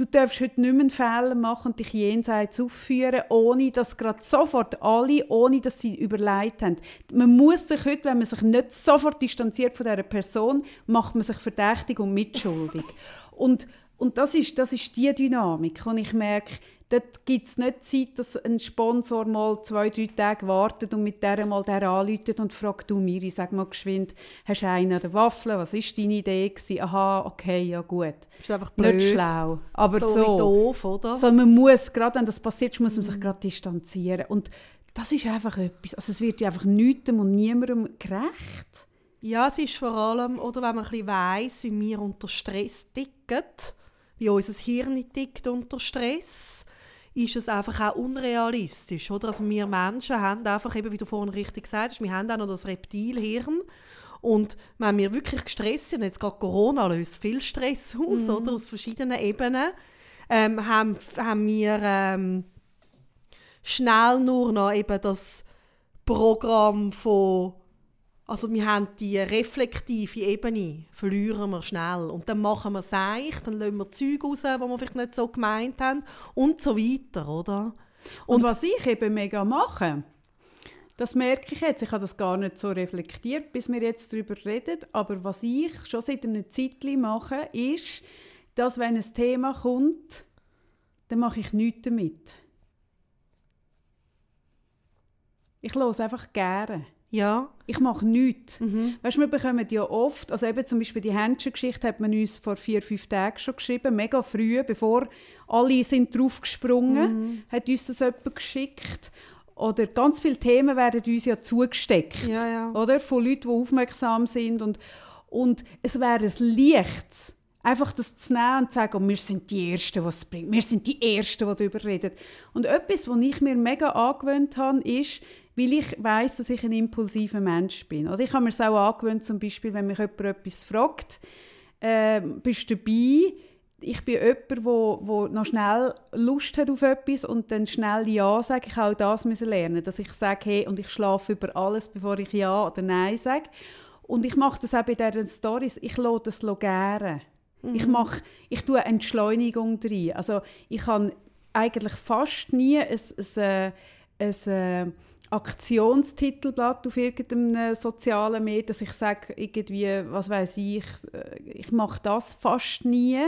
du darfst heute nicht mehr Fehler machen und dich jenseits aufführen, ohne dass gerade sofort alle, ohne dass sie überlegt haben. Man muss sich heute, wenn man sich nicht sofort distanziert von dieser Person, macht man sich verdächtig und mitschuldig. und, und das ist, das ist die Dynamik. Und ich merke, dort gibt es nicht Zeit, dass ein Sponsor mal zwei, drei Tage wartet und mit der mal der anläutet und fragt, du Miri, sag mal geschwind, hast du einen an der Waffel, was war deine Idee gewesen? Aha, okay, ja gut. Ist einfach blöd. Nicht schlau, aber so. so. doof, oder? So, man muss, gerade wenn das passiert, muss man sich gerade distanzieren. Und das ist einfach etwas, also es wird ja einfach niemandem und niemandem gerecht. Ja, es ist vor allem, oder wenn man ein bisschen weiss, wie wir unter Stress ticken, wie unser Hirn tickt unter Stress, ist es einfach auch unrealistisch. Oder? Also wir Menschen haben einfach, eben, wie du vorhin richtig gesagt hast, wir haben auch noch das Reptilhirn. Und wenn wir wirklich gestresst sind, jetzt gerade Corona löst viel Stress aus, oder? aus verschiedenen Ebenen, ähm, haben, haben wir ähm, schnell nur noch eben das Programm von also wir haben die reflektive Ebene, verlieren wir schnell. Und dann machen wir seich, dann lassen wir Zeug raus, die wir vielleicht nicht so gemeint haben und so weiter, oder? Und, Und- was ich eben mega mache, das merke ich jetzt, ich habe das gar nicht so reflektiert, bis wir jetzt darüber reden, aber was ich schon seit einer Zeit mache, ist, dass wenn ein Thema kommt, dann mache ich nichts damit. Ich höre einfach gerne. Ja, Ich mache nichts. Weißt du, wir bekommen ja oft, also eben zum Beispiel die Händchen-Geschichte hat man uns vor vier, fünf Tagen schon geschrieben, mega früh, bevor alle sind draufgesprungen, hat uns das jemand geschickt. Oder ganz viele Themen werden uns ja zugesteckt, Ja, ja. oder? Von Leuten, die aufmerksam sind und, und es wäre ein Licht, einfach das zu nehmen und zu sagen, oh, wir sind die Ersten, was es bringt. Wir sind die Ersten, die darüber reden. Und etwas, was ich mir mega angewöhnt habe, ist, weil ich weiß, dass ich ein impulsiver Mensch bin. Oder ich habe mir es auch angewöhnt, zum Beispiel, wenn mich jemand etwas fragt, äh, bist du dabei? Ich bin jemand, wo, wo noch schnell Lust hat auf etwas und dann schnell Ja sagt. Ich auch das müssen lernen, dass ich sage, hey, und ich schlafe über alles, bevor ich Ja oder Nein sage. Und ich mache das auch bei diesen Stories. Ich lasse das gären. Ich mache, ich tue Entschleunigung drin. Also ich habe eigentlich fast nie ein, ein, äh, ein, äh, Aktionstitelblatt auf irgendeinem sozialen Medium, dass ich sage, irgendwie, was weiß ich, äh, ich mache das fast nie.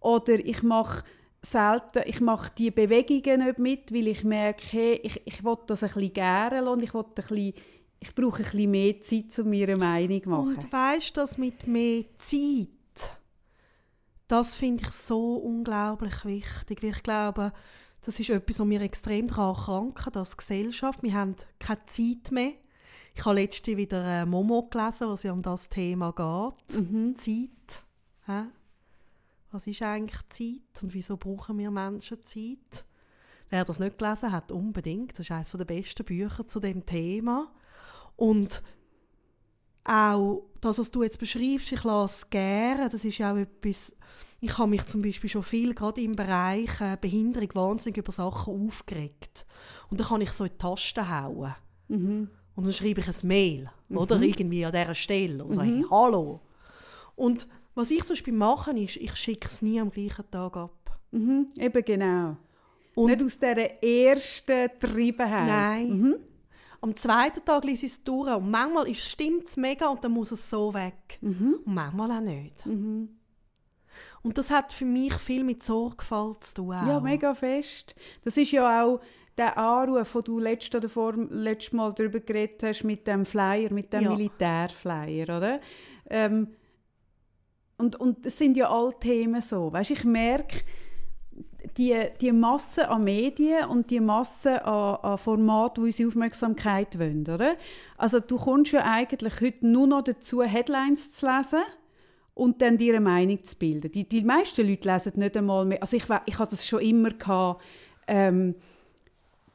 Oder ich mache selten, ich mache die Bewegungen nicht mit, weil ich merke, hey, ich, ich will das ein bisschen gerne lassen, ich, ein bisschen, ich brauche ein bisschen mehr Zeit, um mir eine Meinung zu machen. Und weißt du, das mit mehr Zeit, das finde ich so unglaublich wichtig. Weil ich glaube, das ist etwas, was wir extrem daran kranken als Gesellschaft. Wir haben keine Zeit mehr. Ich habe letztens wieder äh, Momo gelesen, was ja um das Thema geht. Zeit. Hä? Was ist eigentlich Zeit und wieso brauchen wir Menschen Zeit? Wer das nicht gelesen hat, unbedingt. Das ist eines der besten Bücher zu dem Thema. Und auch das, was du jetzt beschreibst, ich lasse es gerne, das ist ja auch etwas, ich habe mich zum Beispiel schon viel, gerade im Bereich äh, Behinderung, wahnsinnig über Sachen aufgeregt. Und dann kann ich so in die Tasten hauen. Und dann schreibe ich ein Mail, oder irgendwie an dieser Stelle und sage, hallo. Und was ich zum Beispiel mache, ist, ich schicke es nie am gleichen Tag ab. Mhm, eben genau. Und- Nicht aus dieser ersten Treibenheit. Nein. Am zweiten Tag lese ich es durch und manchmal stimmt es mega und dann muss es so weg. Und manchmal auch nicht. Und das hat für mich viel mit Sorgfalt zu tun. Ja, auch. mega fest. Das ist ja auch der Anruf, wo du letztes oder vor, letztes Mal darüber geredet hast, mit dem Flyer, mit dem Ja. Militärflyer, oder? Ähm, und, und das sind ja alle Themen so. Weißt, ich merke, die, die Masse an Medien und die Masse an, an Formaten, die unsere Aufmerksamkeit wollen, oder? Also du kommst ja eigentlich heute nur noch dazu, Headlines zu lesen und dann eine Meinung zu bilden. Die, die meisten Leute lesen nicht einmal mehr, also ich, ich hatte das schon immer gehabt, ähm,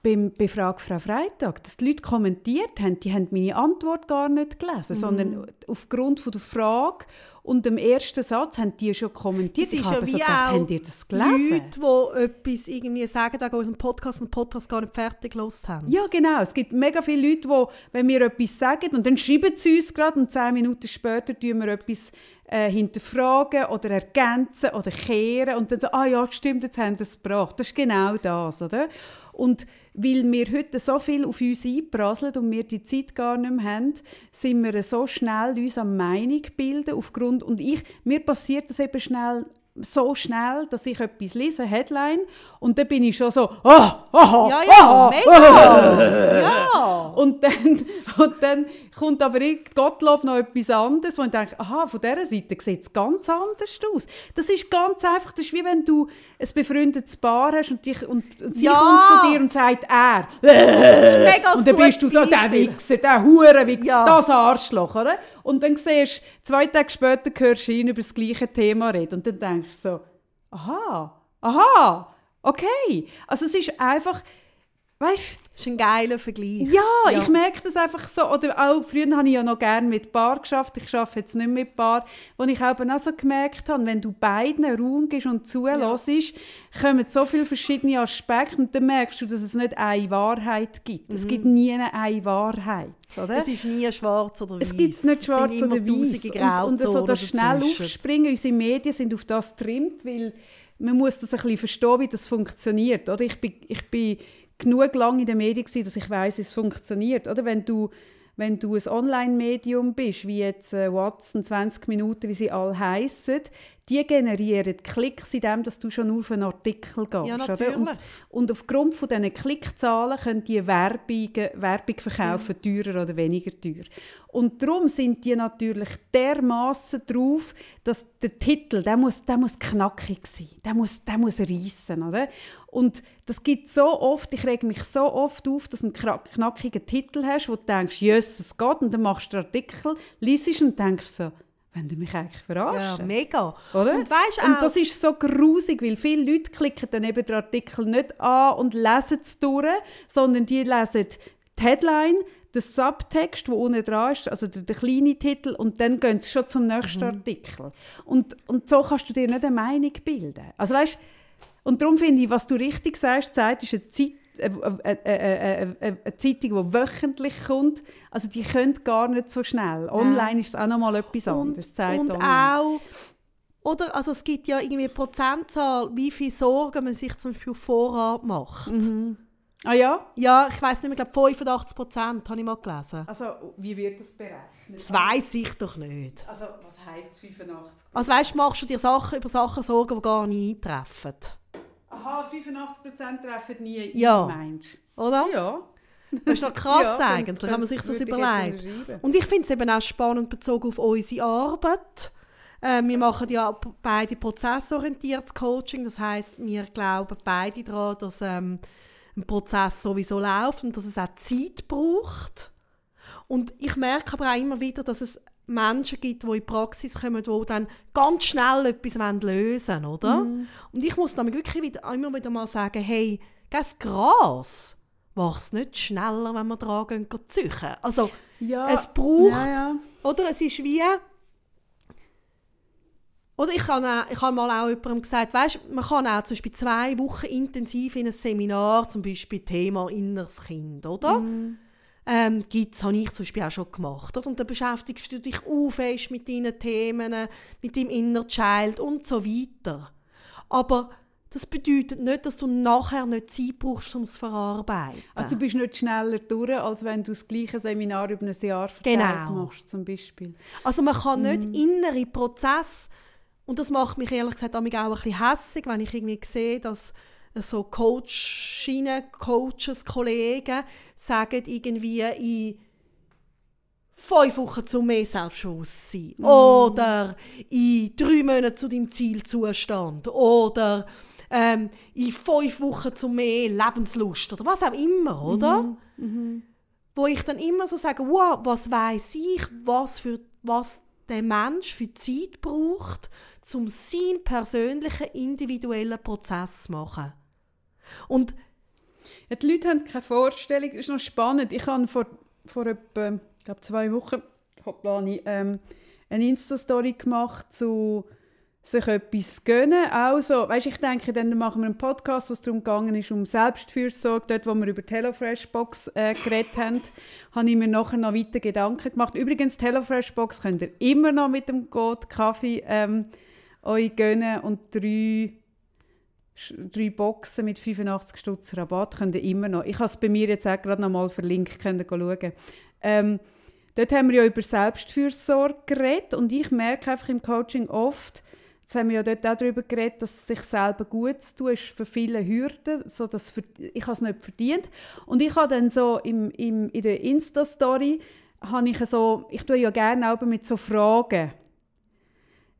beim, bei Frage Frau Freitag, dass die Leute kommentiert haben, die haben meine Antwort gar nicht gelesen, Mhm. sondern aufgrund von der Frage und dem ersten Satz haben die schon kommentiert. Es ich habe so gedacht, habt ihr das gelesen? Leute, die etwas irgendwie sagen, wegen unserem Podcast und Podcast gar nicht fertig gelost haben. Ja, genau. Es gibt mega viele Leute, die, wenn wir etwas sagen, und dann schreiben sie uns gerade und zehn Minuten später tun wir etwas äh, hinterfragen oder ergänzen oder kehren und dann so, ah ja, stimmt, jetzt haben sie es gebracht. Das ist genau das, oder? Und weil wir heute so viel auf uns einprasseln und wir die Zeit gar nicht mehr haben, sind wir so schnell uns an Meinung bilden aufgrund, und ich, mir passiert das eben schnell, so schnell, dass ich etwas lese, Headline, und dann bin ich schon so, ah, ah, Ja, ja, ah, mega! ja! und dann, und dann kommt aber Gottlob noch etwas anderes, wo ich denke, aha, von dieser Seite sieht es ganz anders aus. Das ist ganz einfach, das ist wie wenn du ein befreundetes Paar hast und, dich, und, und sie Ja. kommt zu dir und sagt, er. Das ist mega Und dann bist du so, der Beispiel. Wichser, der Hurenwichser, Ja. das Arschloch, oder? Und dann siehst du, zwei Tage später hörst du ihn über das gleiche Thema reden und dann denkst du so, aha, aha, okay. Also es ist einfach, weißt du, Das ist ein geiler Vergleich. ja, ich merke das einfach so. Oder auch, früher habe ich ja noch gerne mit Paar geschafft. Ich arbeite jetzt nicht mit Paar. Wo ich eben auch so gemerkt habe, wenn du beiden Raum gibst und zulässt, kommen so viele verschiedene Aspekte und dann merkst du, dass es nicht eine Wahrheit gibt. Es gibt nie eine Wahrheit. Oder? Es ist nie schwarz oder weiß. Es gibt nicht schwarz es sind oder weiß. Und, und so Grauzonen das schnell dazwischen. aufspringen, unsere Medien sind auf das getrimmt, weil man muss das ein bisschen verstehen, wie das funktioniert. Oder? Ich bin, ich bin genug lange in den Medien, gewesen, dass ich weiß, es funktioniert. Oder? Wenn du wenn du ein Online-Medium bist, wie jetzt äh, Watson, 20 Minuten, wie sie alle heissen, die generieren Klicks, indem dass du schon nur auf einen Artikel gehst. Ja, oder? natürlich. Und, und aufgrund von diesen Klickzahlen können die Werbung, Werbung verkaufen, teurer oder weniger teuer. Und darum sind die natürlich dermaßen drauf, dass der Titel, der muss, der muss knackig sein, der muss, der muss reissen, oder? Und das gibt so oft, ich rege mich so oft auf, dass du einen knackigen Titel hast, wo du denkst, yes, es geht, und dann machst du den Artikel, liest und denkst so, wenn du mich eigentlich Ja, verarschen. mega. Oder? Und weißt und das ist so grusig, weil viele Leute klicken dann eben den Artikel nicht an und lesen es durch, sondern die lesen die Headline, den Subtext, der unten dran ist, also der, der kleine Titel, und dann gehen sie schon zum nächsten Mhm. Artikel. Und, und so kannst du dir nicht eine Meinung bilden. Also weißt, und darum finde ich, was du richtig sagst, Zeit ist eine Zeit, eine, eine, eine, eine, eine Zeitung, die wöchentlich kommt. Also die können gar nicht so schnell. Online ist es auch noch mal etwas anderes. Und online. auch, oder, also es gibt ja irgendwie eine Prozentzahl, wie viel Sorgen man sich zum Beispiel Vorrat macht. Ah ja? Ja, ich weiß nicht mehr, ich glaube 85 Prozent, habe ich mal gelesen. Also, wie wird das berechnet? Das weiß ich doch nicht. Also, was heisst 85? Also weißt du, machst du dir Sachen über Sachen Sorgen, die gar nicht eintreffen. Aha, 85% treffen nie ein, Ja. meinst Oder? Ja. Das ist noch [laughs] krass Ja, eigentlich, wenn man sich das überlegt. Und ich finde es eben auch spannend bezogen auf unsere Arbeit. Äh, wir machen ja beide prozessorientiertes Coaching. Das heißt, wir glauben beide daran, dass ähm, ein Prozess sowieso läuft und dass es auch Zeit braucht. Und ich merke aber auch immer wieder, dass es Menschen gibt, die in die Praxis kommen, die dann ganz schnell etwas lösen wollen, oder? Und ich muss dann wirklich wieder, immer wieder mal sagen, hey, das Gras wächst nicht schneller, wenn wir dran gehen, züchen. Also, Ja. es braucht, Ja, ja. oder es ist wie... Oder ich habe, auch, ich habe mal auch jemandem gesagt, weißt, man kann auch zum Beispiel zwei Wochen intensiv in ein Seminar, zum Beispiel Thema inneres Kind, oder? Ähm, gibt's, habe ich zum Beispiel auch schon gemacht. Oder? Und dann beschäftigst du dich fest mit deinen Themen, mit deinem Inner Child und so weiter. Aber das bedeutet nicht, dass du nachher nicht Zeit brauchst, um es zu verarbeiten. Also, du bist nicht schneller durch, als wenn du das gleiche Seminar über ein Jahr verteilt Genau. machst, zum Beispiel. Also man kann nicht Mhm. innere Prozesse und das macht mich ehrlich gesagt auch ein bisschen hässig, wenn ich irgendwie sehe, dass so Coachinnen, Coaches, Kollegen sagen irgendwie in fünf Wochen zu mehr Selbstbewusstsein Mhm. oder in drei Monaten zu deinem Zielzustand oder ähm, in fünf Wochen zu mehr Lebenslust oder was auch immer, oder? wo ich dann immer so sage, wow, was weiß ich, was für was der Mensch für Zeit braucht, um seinen persönlichen individuellen Prozess zu machen. Und Ja, die Leute haben keine Vorstellung, das ist noch spannend. Ich habe vor, vor etwa glaube, zwei Wochen hoppla, ich, ähm, eine Insta-Story gemacht zu sich etwas gönnen. Also, weißt, ich denke, dann machen wir einen Podcast, was darum gegangen ist, um Selbstfürsorge. Dort, wo wir über die HelloFresh-Box äh, geredet haben, [laughs] habe ich mir nachher noch weiter Gedanken gemacht. Übrigens, die HelloFresh-Box könnt ihr immer noch mit dem Code Kaffee ähm, euch gönnen und drei drei Boxen mit 85 Stutz Rabatt könnt ihr immer noch. Ich habe es bei mir jetzt auch gerade noch mal verlinkt, könnt ihr schauen. Ähm, dort haben wir ja über Selbstfürsorge geredet und ich merke einfach im Coaching oft, Jetzt haben wir ja dort auch darüber geredet, dass sich selber gut zu tun ist für viele Hürden, so dass ich es nicht verdient. Und ich habe dann so im, im, in der Insta-Story, habe ich so, ich tue ja gerne auch mit so Fragen.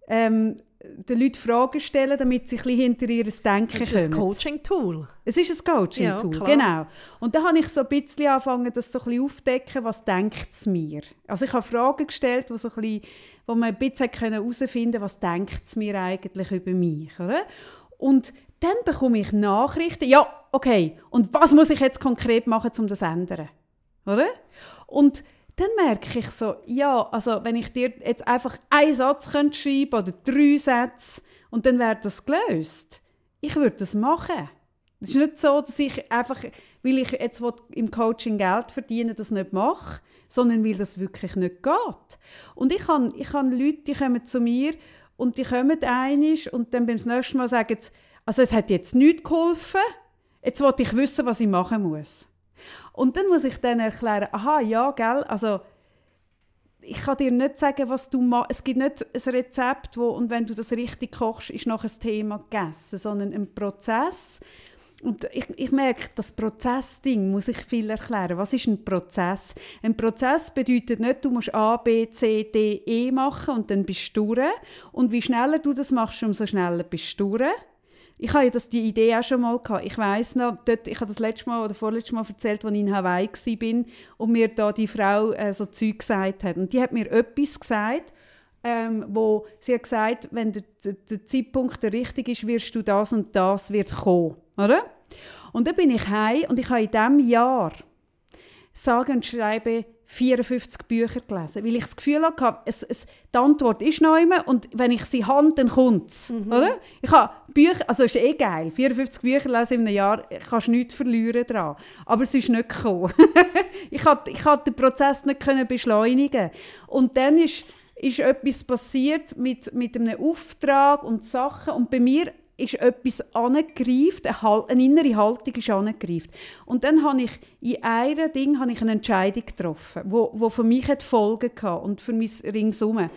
Ähm, den Leuten Fragen stellen, damit sie ein bisschen hinter ihr Denken kommen. Es ist ein Coaching-Tool. Es ist ein Coaching-Tool, Ja, genau. Und da habe ich so ein bisschen angefangen, das so ein bisschen aufzudecken, was denkt es mir. Also ich habe Fragen gestellt, wo, so ein bisschen, wo man ein bisschen herausfinden konnte, was denkt es mir eigentlich über mich. Oder? Und dann bekomme ich Nachrichten, ja, okay, und was muss ich jetzt konkret machen, um das zu ändern? Oder? Und dann merke ich so, ja, also wenn ich dir jetzt einfach einen Satz könnte schreiben oder drei Sätze und dann wäre das gelöst. Ich würde das machen. Es ist nicht so, dass ich einfach, weil ich jetzt im Coaching Geld verdiene, das nicht mache, sondern weil das wirklich nicht geht. Und ich habe ich habe Leute, die kommen zu mir und die kommen einig und dann beim nächsten Mal sagen sie, also es hat jetzt nichts geholfen, jetzt wollte ich wissen, was ich machen muss. Und dann muss ich dann erklären, aha, ja, gell, also ich kann dir nicht sagen, was du machst. Es gibt nicht ein Rezept, wo, und wenn du das richtig kochst, ist noch ein Thema gegessen, sondern ein Prozess. Und ich, ich merke, das Prozessding muss ich viel erklären. Was ist ein Prozess? Ein Prozess bedeutet nicht, du musst A, B, C, D, E machen und dann bist du durch. Und wie schneller du das machst, umso schneller bist du durch. Ich habe ja das, die Idee auch schon mal gehabt. Ich weiß noch, dort, ich habe das letzte Mal oder vorletztes Mal erzählt, als ich in Hawaii war und mir da die Frau äh, so Zeug gesagt hat. Und die hat mir etwas gesagt, ähm, wo sie hat gesagt, wenn der, der, der Zeitpunkt der richtig ist, wirst du das und das wird kommen, oder? Und dann bin ich heim und ich habe in diesem Jahr sage und schreibe 54 Bücher gelesen, weil ich das Gefühl hatte, es, es, die Antwort ist noch immer und wenn ich sie habe, dann kommt es. Oder? Ich habe Bücher, also ist eh geil, 54 Bücher lesen in einem Jahr, kannst du nichts verlieren daran. Aber es ist nicht gekommen. [laughs] ich konnte ich den Prozess nicht können beschleunigen Und dann ist, ist etwas passiert mit, mit einem Auftrag und Sachen und bei mir ist etwas angegreift, eine, innere Haltung ist angegreift. Und dann habe ich in einem Ding habe ich eine Entscheidung getroffen, wo, wo für mich Folgen hatte und für mein Ringsum.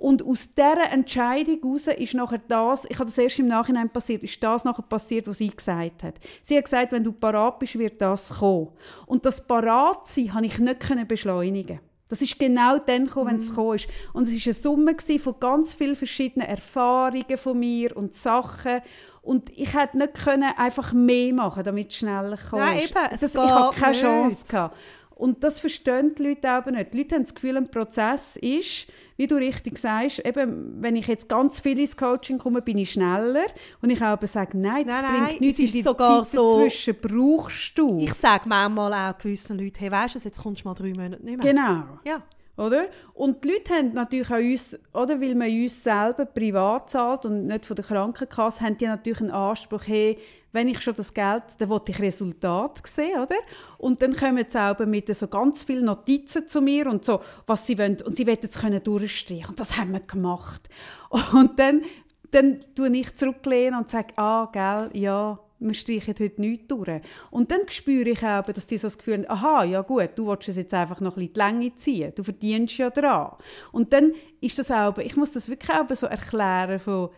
Und aus dieser Entscheidung heraus ist nachher das, ich habe das erst im Nachhinein passiert, ist das nachher passiert, was sie gesagt hat. Sie hat gesagt, wenn du parat bist, wird das kommen. Und das Paratsein habe ich nicht können beschleunigen. Das ist genau dann gekommen, wenn es gekommen ist. Und es war eine Summe von ganz vielen verschiedenen Erfahrungen von mir und Sachen. Und ich hätte nicht können einfach mehr machen, damit es schneller gekommen Nein, eben, es das, ich hatte keine nicht. Chance. Gehabt. Und das verstehen die Leute aber nicht. Die Leute haben das Gefühl, ein Prozess ist, wie du richtig sagst, eben, wenn ich jetzt ganz viel ins Coaching komme, bin ich schneller. Und ich auch aber sage, nein, das Nein, nein, bringt nichts, es ist die sogar Zeit so- dazwischen brauchst du. Ich sage manchmal auch gewissen Leuten, hey, weißt du, jetzt kommst du mal drei Monate nicht mehr. genau. Ja. Oder? Und die Leute haben natürlich an uns, oder weil man uns selber privat zahlt und nicht von der Krankenkasse, haben die natürlich einen Anspruch, hey, wenn ich schon das Geld, dann will ich Resultat sehen, oder? Und dann kommen sie auch mit so ganz vielen Notizen zu mir und so, was sie wollen. Und sie wollen es können durchstreichen. Und das haben wir gemacht. [laughs] Und dann, dann tue ich zurücklehnen und sage, ah, gell, ja, wir streichen heute nichts durch. Und dann spüre ich auch, dass die so das Gefühl haben, aha, ja gut, du willst es jetzt einfach noch ein bisschen die Länge ziehen, du verdienst ja dran. Und dann ist das auch, ich muss das wirklich auch so erklären von,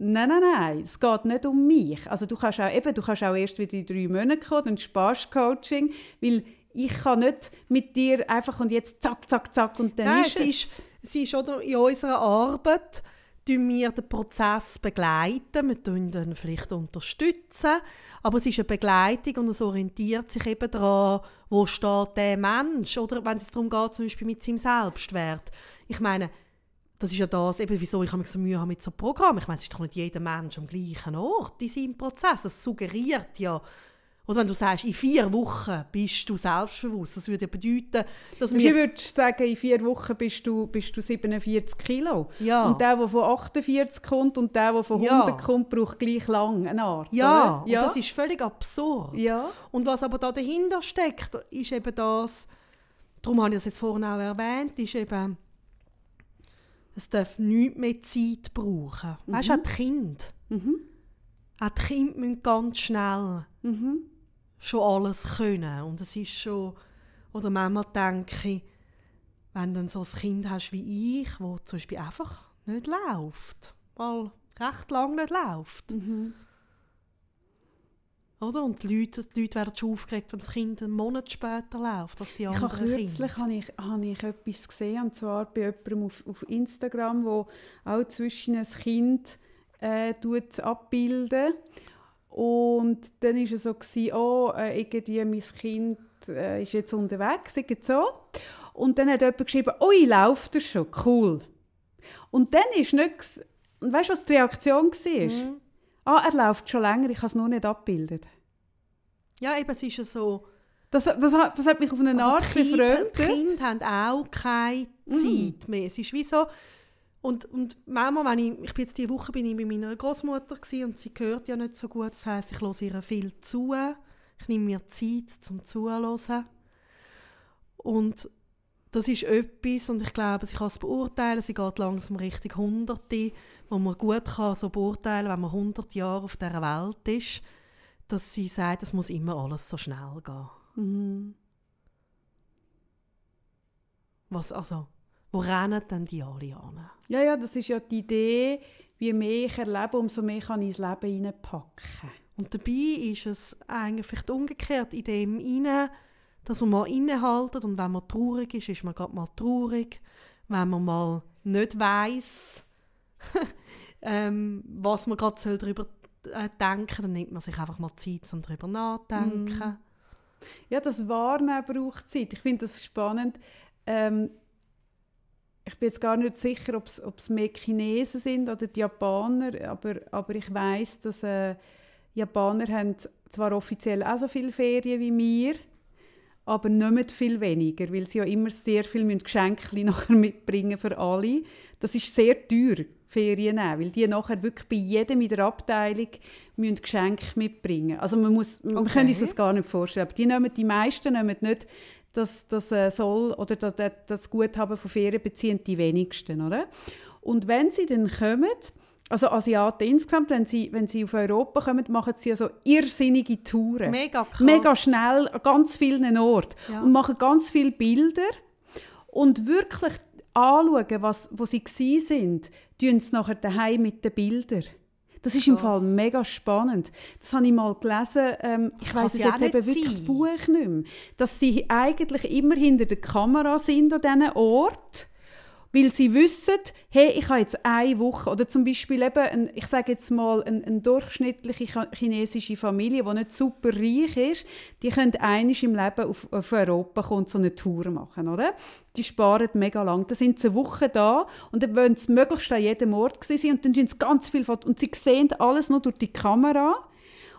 nein, nein, nein, es geht nicht um mich. Also du kannst auch, eben, du kannst auch erst wieder in drei Monaten kommen, dann sparst Coaching, weil ich kann nicht mit dir einfach und jetzt zack, zack, zack und dann Nein, ist es ist, es ist oder in unserer Arbeit tun wir den Prozess begleiten, wir tun ihn vielleicht unterstützen, aber es ist eine Begleitung und es orientiert sich eben daran, wo steht der Mensch, oder wenn es darum geht, zum Beispiel mit seinem Selbstwert. Ich meine, das ist ja das, eben, wieso ich habe so Mühe habe mit so einem Programm. Ich meine, es ist doch nicht jeder Mensch am gleichen Ort in seinem Prozess. Es suggeriert ja, Oder wenn du sagst, in vier Wochen bist du selbstbewusst, das würde ja bedeuten, dass Ich wir... würde sagen, in vier Wochen bist du, bist du 47 Kilo. Ja. Und der, der von 48 kommt und der, der von Ja. 100 kommt, braucht gleich lang eine Art. Ja, und das ist völlig absurd. Ja. Und was aber da dahinter steckt, ist eben das, darum habe ich das jetzt vorhin auch erwähnt, ist eben, es darf nichts mehr Zeit brauchen. Weißt du, auch die Kinder. Auch die Kinder müssen ganz schnell schon alles können. Und es ist schon, oder manchmal denke ich, wenn du dann so ein Kind hast wie ich, wo zum Beispiel einfach nicht läuft, mal recht lang nicht läuft. Oder? Und die Leute, die Leute werden schon aufgeregt, wenn das Kind einen Monat später läuft als die Ich anderen habe kürzlich Kinder. habe ich, habe ich etwas gesehen, und zwar bei jemandem auf, auf Instagram, wo auch zwischen ein Kind äh, abbilden und dann war es so, gewesen, oh, äh, irgendwie mein Kind äh, ist jetzt unterwegs, irgendwie so. Und dann hat jemand geschrieben, ui, läuft er schon, cool. Und dann ist nicht, ges- und weißt du, was die Reaktion war? Mhm. Ah, er läuft schon länger, ich habe es nur nicht abgebildet. Ja, eben, es ist ja so. Das, das, hat- das hat mich auf eine Also Art die, Kinder, gefreut. die Kinder haben auch keine Mhm. Zeit mehr. Es ist wie so. Und, und manchmal, wenn ich, ich bin jetzt diese Woche bin ich bei meiner Großmutter und sie hört ja nicht so gut. Das heißt, ich höre ihr viel zu. Ich nehme mir Zeit zum Zuhören. Und das ist etwas, und ich glaube, sie kann es beurteilen, sie geht langsam Richtung Hunderte, wo man gut kann so beurteilen wenn man 100 Jahre auf dieser Welt ist, dass sie sagt, es muss immer alles so schnell gehen. Mhm. Was, also, wo rennen denn die alle an? Ja, ja, das ist ja die Idee, je mehr ich erlebe, umso mehr kann ich ins Leben hineinpacken. Und dabei ist es eigentlich vielleicht umgekehrt in dem inne, dass man mal innehalten und wenn man traurig ist, ist man gerade mal traurig. Wenn man mal nicht weiß, [laughs] ähm, was man gerade darüber äh, denken, dann nimmt man sich einfach mal Zeit, um darüber nachzudenken. Ja, das Wahrnehmen braucht Zeit. Ich finde das spannend. Ähm, ich bin jetzt gar nicht sicher, ob es mehr Chinesen sind oder die Japaner, aber, aber ich weiß, dass äh, Japaner haben zwar offiziell auch so viele Ferien wie wir, aber nicht viel weniger, weil sie ja immer sehr viel Geschenke [laughs] nachher mitbringen für alle. Das ist sehr teuer, Ferien nehmen, weil die nachher wirklich bei jedem in der Abteilung müssen Geschenke mitbringen. Also man muss, man Okay. kann sich das gar nicht vorstellen. Aber die, nehmen, die meisten nehmen nicht das, das äh, soll oder das, das- das Guthaben von Ferien beziehen die wenigsten, oder? Und wenn sie dann kommen, also Asiaten insgesamt, wenn sie, wenn sie auf Europa kommen, machen sie also irrsinnige Touren. Mega krass. Mega schnell an ganz vielen Orten Ja. und machen ganz viele Bilder und wirklich anschauen, was, wo sie gsi sind, tun sie nachher daheim mit den Bildern. Das ist im Krass. Fall mega spannend. Das habe ich mal gelesen. Ähm, ich weiß es jetzt eben wirklich das. Buch nicht mehr. Dass sie eigentlich immer hinter der Kamera sind an diesen Ort, weil sie wissen, hey, ich habe jetzt eine Woche oder zum Beispiel eben, ein, ich sage jetzt mal, eine, eine durchschnittliche chinesische Familie, die nicht super reich ist, die können einisch im Leben auf, auf Europa kommen und so eine Tour machen, oder? Die sparen mega lang. Da sind sie eine Woche da und dann wollen sie möglichst an jedem Ort sein und dann tun sie ganz viel und sie sehen alles nur durch die Kamera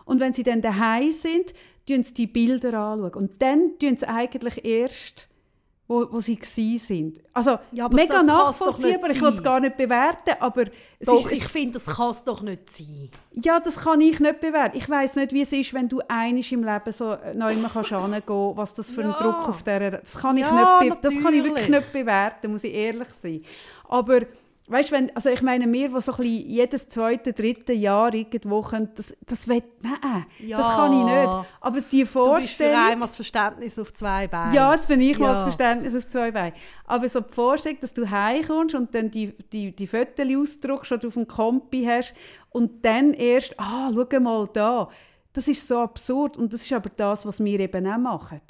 und wenn sie dann daheim sind, tun sie die Bilder anschauen und dann tun sie eigentlich erst wo, wo sie gsi sind. Also Ja, aber mega nachvollziehbar. Ich will es gar nicht bewerten, aber Doch, ist, ich finde, das kann es doch nicht sein. ja, das kann ich nicht bewerten. Ich weiß nicht, wie es ist, wenn du einisch im Leben so neu mal kannst [laughs] hingehen, was das für ein Ja. Druck auf der das kann ich Ja, nicht das kann ich wirklich nicht bewerten, muss ich ehrlich sein. Aber weißt, wenn, also ich meine, wir, die so ein bisschen jedes zweite, dritte Jahr irgendwo können, das, das will, nein, Ja. das kann ich nicht. Aber die Du bist für Vorstellung, einmal das Verständnis auf zwei Beinen. ja, jetzt bin ich mal Ja. das Verständnis auf zwei Beinen. Aber so die Vorstellung, dass du heimkommst und dann die, die, die Fotos ausdruckst oder auf dem Kompi hast und dann erst, ah, schau mal da. Das ist so absurd und das ist aber das, was wir eben auch machen.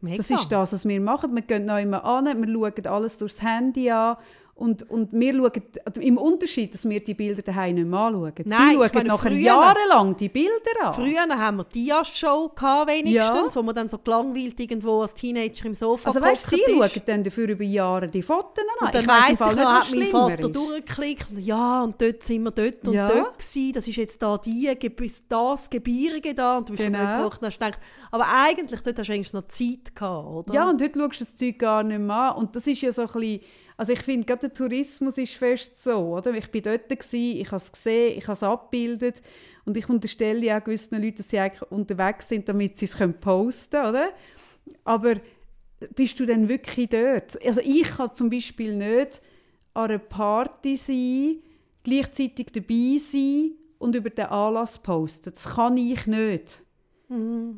Mega. Das ist das, was wir machen. Wir gehen noch immer an, wir schauen alles durchs Handy an Und, und wir schauen, also im Unterschied, dass wir die Bilder daheim nicht mehr anschauen. Nein, Sie schauen meine, nachher früher- jahrelang die Bilder an. Früher haben wir gehabt, wenigstens, wo man dann so gelangweilt irgendwo als Teenager im Sofa Also weißt, Sie ist. schauen dann dafür über Jahre die Fotos an. Und dann ich weiss weiss ich noch, hat mein Vater ist. durchgeklickt und ja, und dort sind wir dort und Ja. dort gewesen. Das ist jetzt da die, das Gebirge da und du bist Genau. dann dort gehockt und hast gedacht, aber eigentlich, dort hast du eigentlich noch Zeit gehabt, oder? Ja, und heute schaust du das Zeug gar nicht mehr an. Und das ist ja so ein bisschen, also ich finde, gerade der Tourismus ist fest so, oder? Ich bin dort, gewesen, ich habe es gesehen, ich habe es abgebildet und ich unterstelle ja gewissen Leuten, dass sie eigentlich unterwegs sind, damit sie es posten können, oder? Aber bist du denn wirklich dort? Also ich kann zum Beispiel nicht an einer Party sein, gleichzeitig dabei sein und über den Anlass posten. Das kann ich nicht.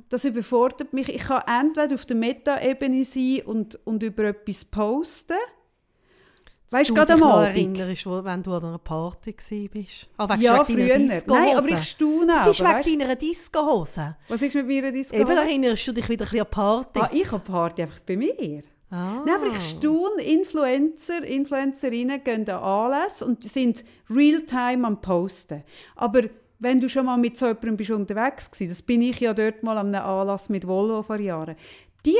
Das überfordert mich. Ich kann entweder auf der Meta-Ebene sein und, und über etwas posten. Weißt du, gerade am noch Abend. erinnerst, wenn du an einer Party warst. Ah, wegen Ja, früher. Nein, aber Disco-Hose. ich staune Es ist aber, wegen deiner Disco-Hose. Was ist mit mir Disco? Eben erinnerst du dich wieder ein bisschen an Partys. ah, ich habe Party einfach bei mir. Ah. Nein, aber ich staune, Influencer, Influencerinnen gehen an Anlässe und sind real-time am Posten. Aber wenn du schon mal mit so jemandem bist unterwegs warst, das bin ich ja dort mal an einem Anlass mit Volvo vor Jahren, die,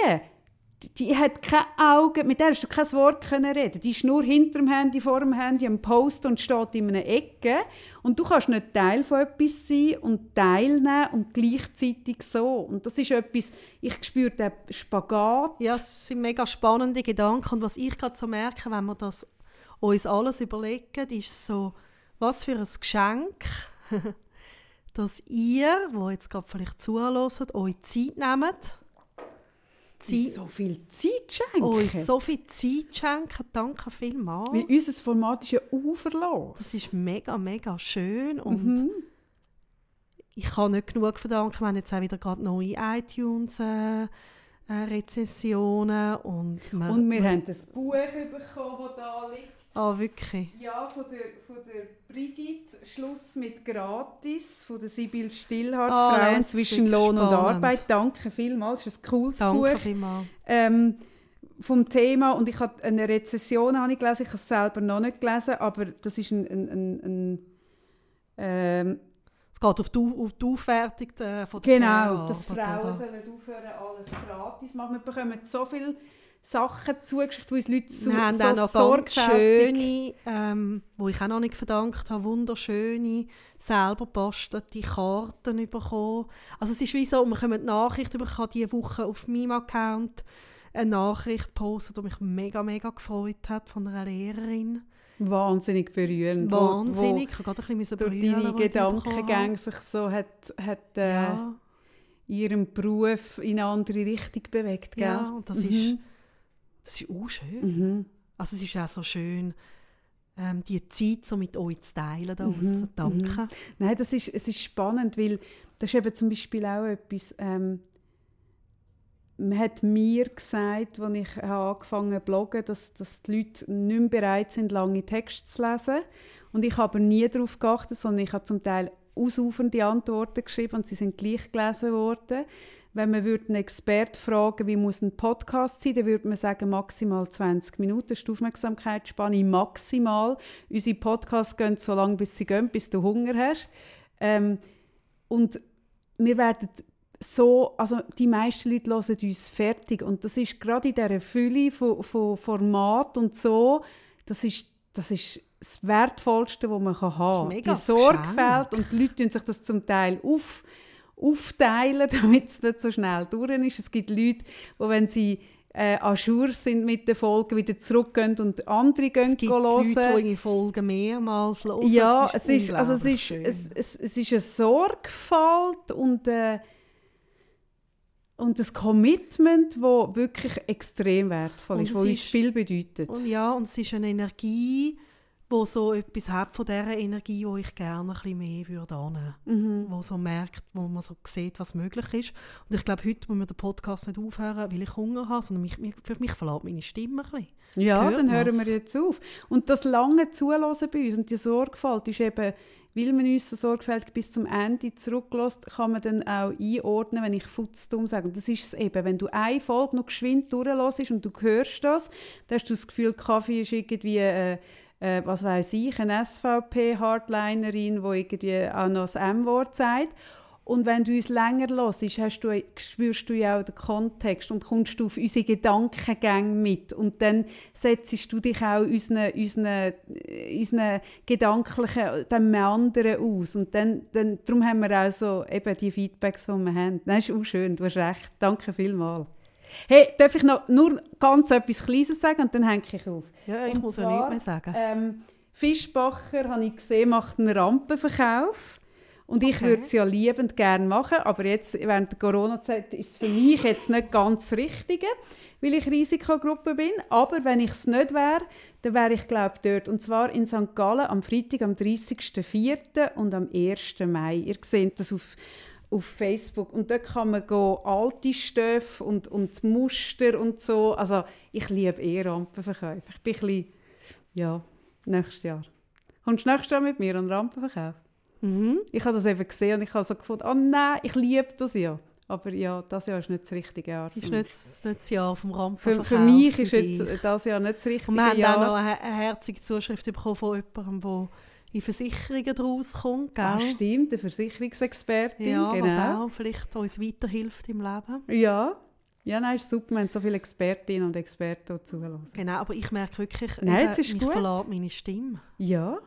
die, hat keine Augen, mit der hast du kein Wort können reden. Die ist nur hinter dem Handy, vor dem Handy am Posten und steht in einer Ecke. Und du kannst nicht Teil von etwas sein und teilnehmen und gleichzeitig so. Und das ist etwas, ich spüre den Spagat. Ja, es sind mega spannende Gedanken. Und was ich gerade so merke, wenn wir das uns alles überlegen, ist so, was für ein Geschenk, [laughs] dass ihr, wo jetzt gerade vielleicht zuhört, euch Zeit nehmt, Zeit, so viel Zeit schenken. euch so viel Zeit schenken. Danke vielmals. Weil unser Format ist ja uferlos. Das ist mega, mega schön und ich kann nicht genug verdanken. Wir haben jetzt auch wieder gerade neue iTunes-Rezensionen und, wir, Und wir haben das Buch bekommen, das da liegt. Ah, wirklich? Ja, von der, von der Brigitte, Schluss mit Gratis, von der Sibyl Stillhardt, Ah, Frauen lässig, zwischen Lohn und spannend. Arbeit. Danke vielmals, das ist ein cooles Danke Buch. vielmals. Ähm, vom Thema, und ich habe eine Rezession habe ich gelesen, ich habe es selber noch nicht gelesen, aber das ist ein, ein, ein, ein ähm, Es geht auf die, Au- auf die Aufwertung äh, von der Genau, PA, dass Frauen sollen aufhören, alles gratis machen. Wir bekommen so viele Sachen zugeschickt, wo uns Leute so, Wir haben so auch noch ganz sorgfältig... schöne, ähm, wo ich auch noch nicht verdankt habe, wunderschöne, selber bastelte Karten bekommen. Also es ist wie so, wir bekommen die Nachricht ich habe diese Woche auf meinem Account eine Nachricht gepostet, die mich mega, mega gefreut hat von einer Lehrerin. Wahnsinnig berührend. wo- Wahnsinnig, ich habe gerade ein bisschen Wo durch brüllen, deine die Gedankengänge sich so hat, hat äh, habe. ihren Beruf in eine andere Richtung bewegt, Ja, gell? ja, und das Mhm. ist, das ist auch schön. Mhm. Also es ist auch so schön, ähm, die Zeit so mit euch zu teilen. Da Mhm, Danke. Nein, das ist, es ist spannend, weil das ist eben zum Beispiel auch etwas, ähm, man hat mir gesagt, als ich angefangen habe zu bloggen, dass, dass die Leute nicht mehr bereit sind, lange Texte zu lesen. Und ich habe aber nie darauf geachtet, sondern ich habe zum Teil ausufernde Antworten geschrieben und sie sind gleich gelesen worden. Wenn man würde einen Expert fragen, wie muss ein Podcast sein, dann würde man sagen, maximal 20 Minuten. Das ist die Aufmerksamkeitsspanne maximal. Unsere Podcasts gehen so lange, bis sie gehen, bis du Hunger hast. Ähm, und wir werden so, also die meisten Leute hören uns fertig und das ist gerade in dieser Fülle von, von Format und so, das ist, das ist das Wertvollste, was man kann haben kann. Die Sorgfalt und die Leute tun sich das zum Teil auf, aufteilen, [laughs] damit es nicht so schnell durch ist. Es gibt Leute, die, wenn sie äh, à jour sind mit den Folgen, wieder zurückgehen und andere gehen Es gibt hören. Leute, die Folgen mehrmals hören. Ja, es ist, also es, ist, es, es, es ist eine Sorgfalt und, äh, und ein Commitment, das wirklich extrem wertvoll Und ist, es das uns ist- viel bedeutet. Und ja, und es ist eine Energie, wo so etwas hat von dieser Energie, wo ich gerne ein bisschen mehr würde annehmen. Mhm. Wo so merkt, wo man so sieht, was möglich ist. Und ich glaube, heute muss wir den Podcast nicht aufhören, weil ich Hunger habe, sondern mich, mich, für mich verlässt meine Stimme ein bisschen. Ja, Hört dann hören man's? wir jetzt auf. Und das lange Zulassen bei uns und die Sorgfalt ist eben weil man uns so sorgfältig bis zum Ende zurücklässt, kann man dann auch einordnen, wenn ich futzdumm sage. Und das ist es eben, wenn du eine Folge noch geschwind durchlässt und du hörst das, dann hast du das Gefühl, Kaffee ist irgendwie... Äh, äh, was weiß ich, eine SVP-Hardlinerin, die irgendwie auch noch das M-Wort sagt. Und wenn du uns länger hörst, hast du, spürst du ja auch den Kontext und kommst du auf unsere Gedankengänge mit. Und dann setzt du dich auch unseren, unseren, unseren gedanklichen dem anderen aus. Und dann, dann, darum haben wir auch so eben die Feedbacks, die wir haben. Das ist auch schön, du hast recht. Danke vielmals. Hey, darf ich noch nur ganz etwas Kleines sagen und dann hänge ich auf? Ja, ich Und muss ja zwar, nichts mehr sagen. Ähm, Fischbacher, habe ich gesehen, macht einen Rampenverkauf. Und ich Okay. würde es ja liebend gerne machen, aber jetzt während der Corona-Zeit ist es für mich jetzt nicht ganz das Richtige, weil ich Risikogruppe bin. Aber wenn ich es nicht wäre, dann wäre ich glaube dort. Und zwar in St. Gallen am Freitag, am 30.04. und am 1. Mai. Ihr seht das auf, auf Facebook. Und dort kann man go alte Stoffe und, und Muster und so. Also ich liebe eh Rampenverkäufe. Ich bin ein bisschen, ja, nächstes Jahr. Kommst du nächstes Jahr mit mir an Rampenverkauf? Mhm. Ich habe das eben gesehen und ich habe so gefunden, oh nein, ich liebe das ja. Aber ja, das Jahr ist nicht das richtige Jahr. für Ist nicht, das- nicht das Jahr vom für, Rampenverkauf. für mich ist für das Jahr nicht das richtige Und wir haben Jahr. auch noch eine, eine herzige Zuschrift bekommen von jemandem, der in Versicherungen draus kommt. Gell? Ah, stimmt, eine Versicherungsexpertin, ja, genau. was auch vielleicht uns weiterhilft im Leben. Ja. ja, nein, ist super, wir haben so viele Expertinnen und Experten, zuhören. Genau, aber ich merke wirklich, Nein, eben, es ist mich gut. verlässt meine Stimme. Ja,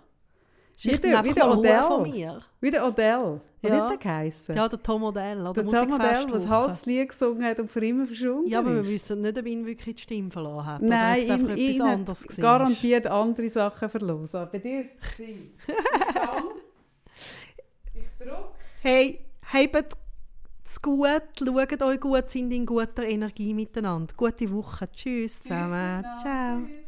Wieder- wieder mal Ruhe Odell. von mir. wie der Odell. Wie Ja. hat der geheissen? Ja, der Tom Odell. Oder der Tom Odell, der Musikfestwoche. halbes Lied gesungen hat und für immer verschwunden Ja, aber wir ist. wissen nicht, ob ihn wirklich die Stimme verloren hat. Nein, oder ihn, etwas ihn anderes hat garantiert andere Sachen verloren. Aber Bei dir ist es. Ich drücke. Hey, habt es gut, schaut euch gut, sind in guter Energie miteinander. Gute Woche. Tschüss zusammen. Tschüss Ciao. Tschüss.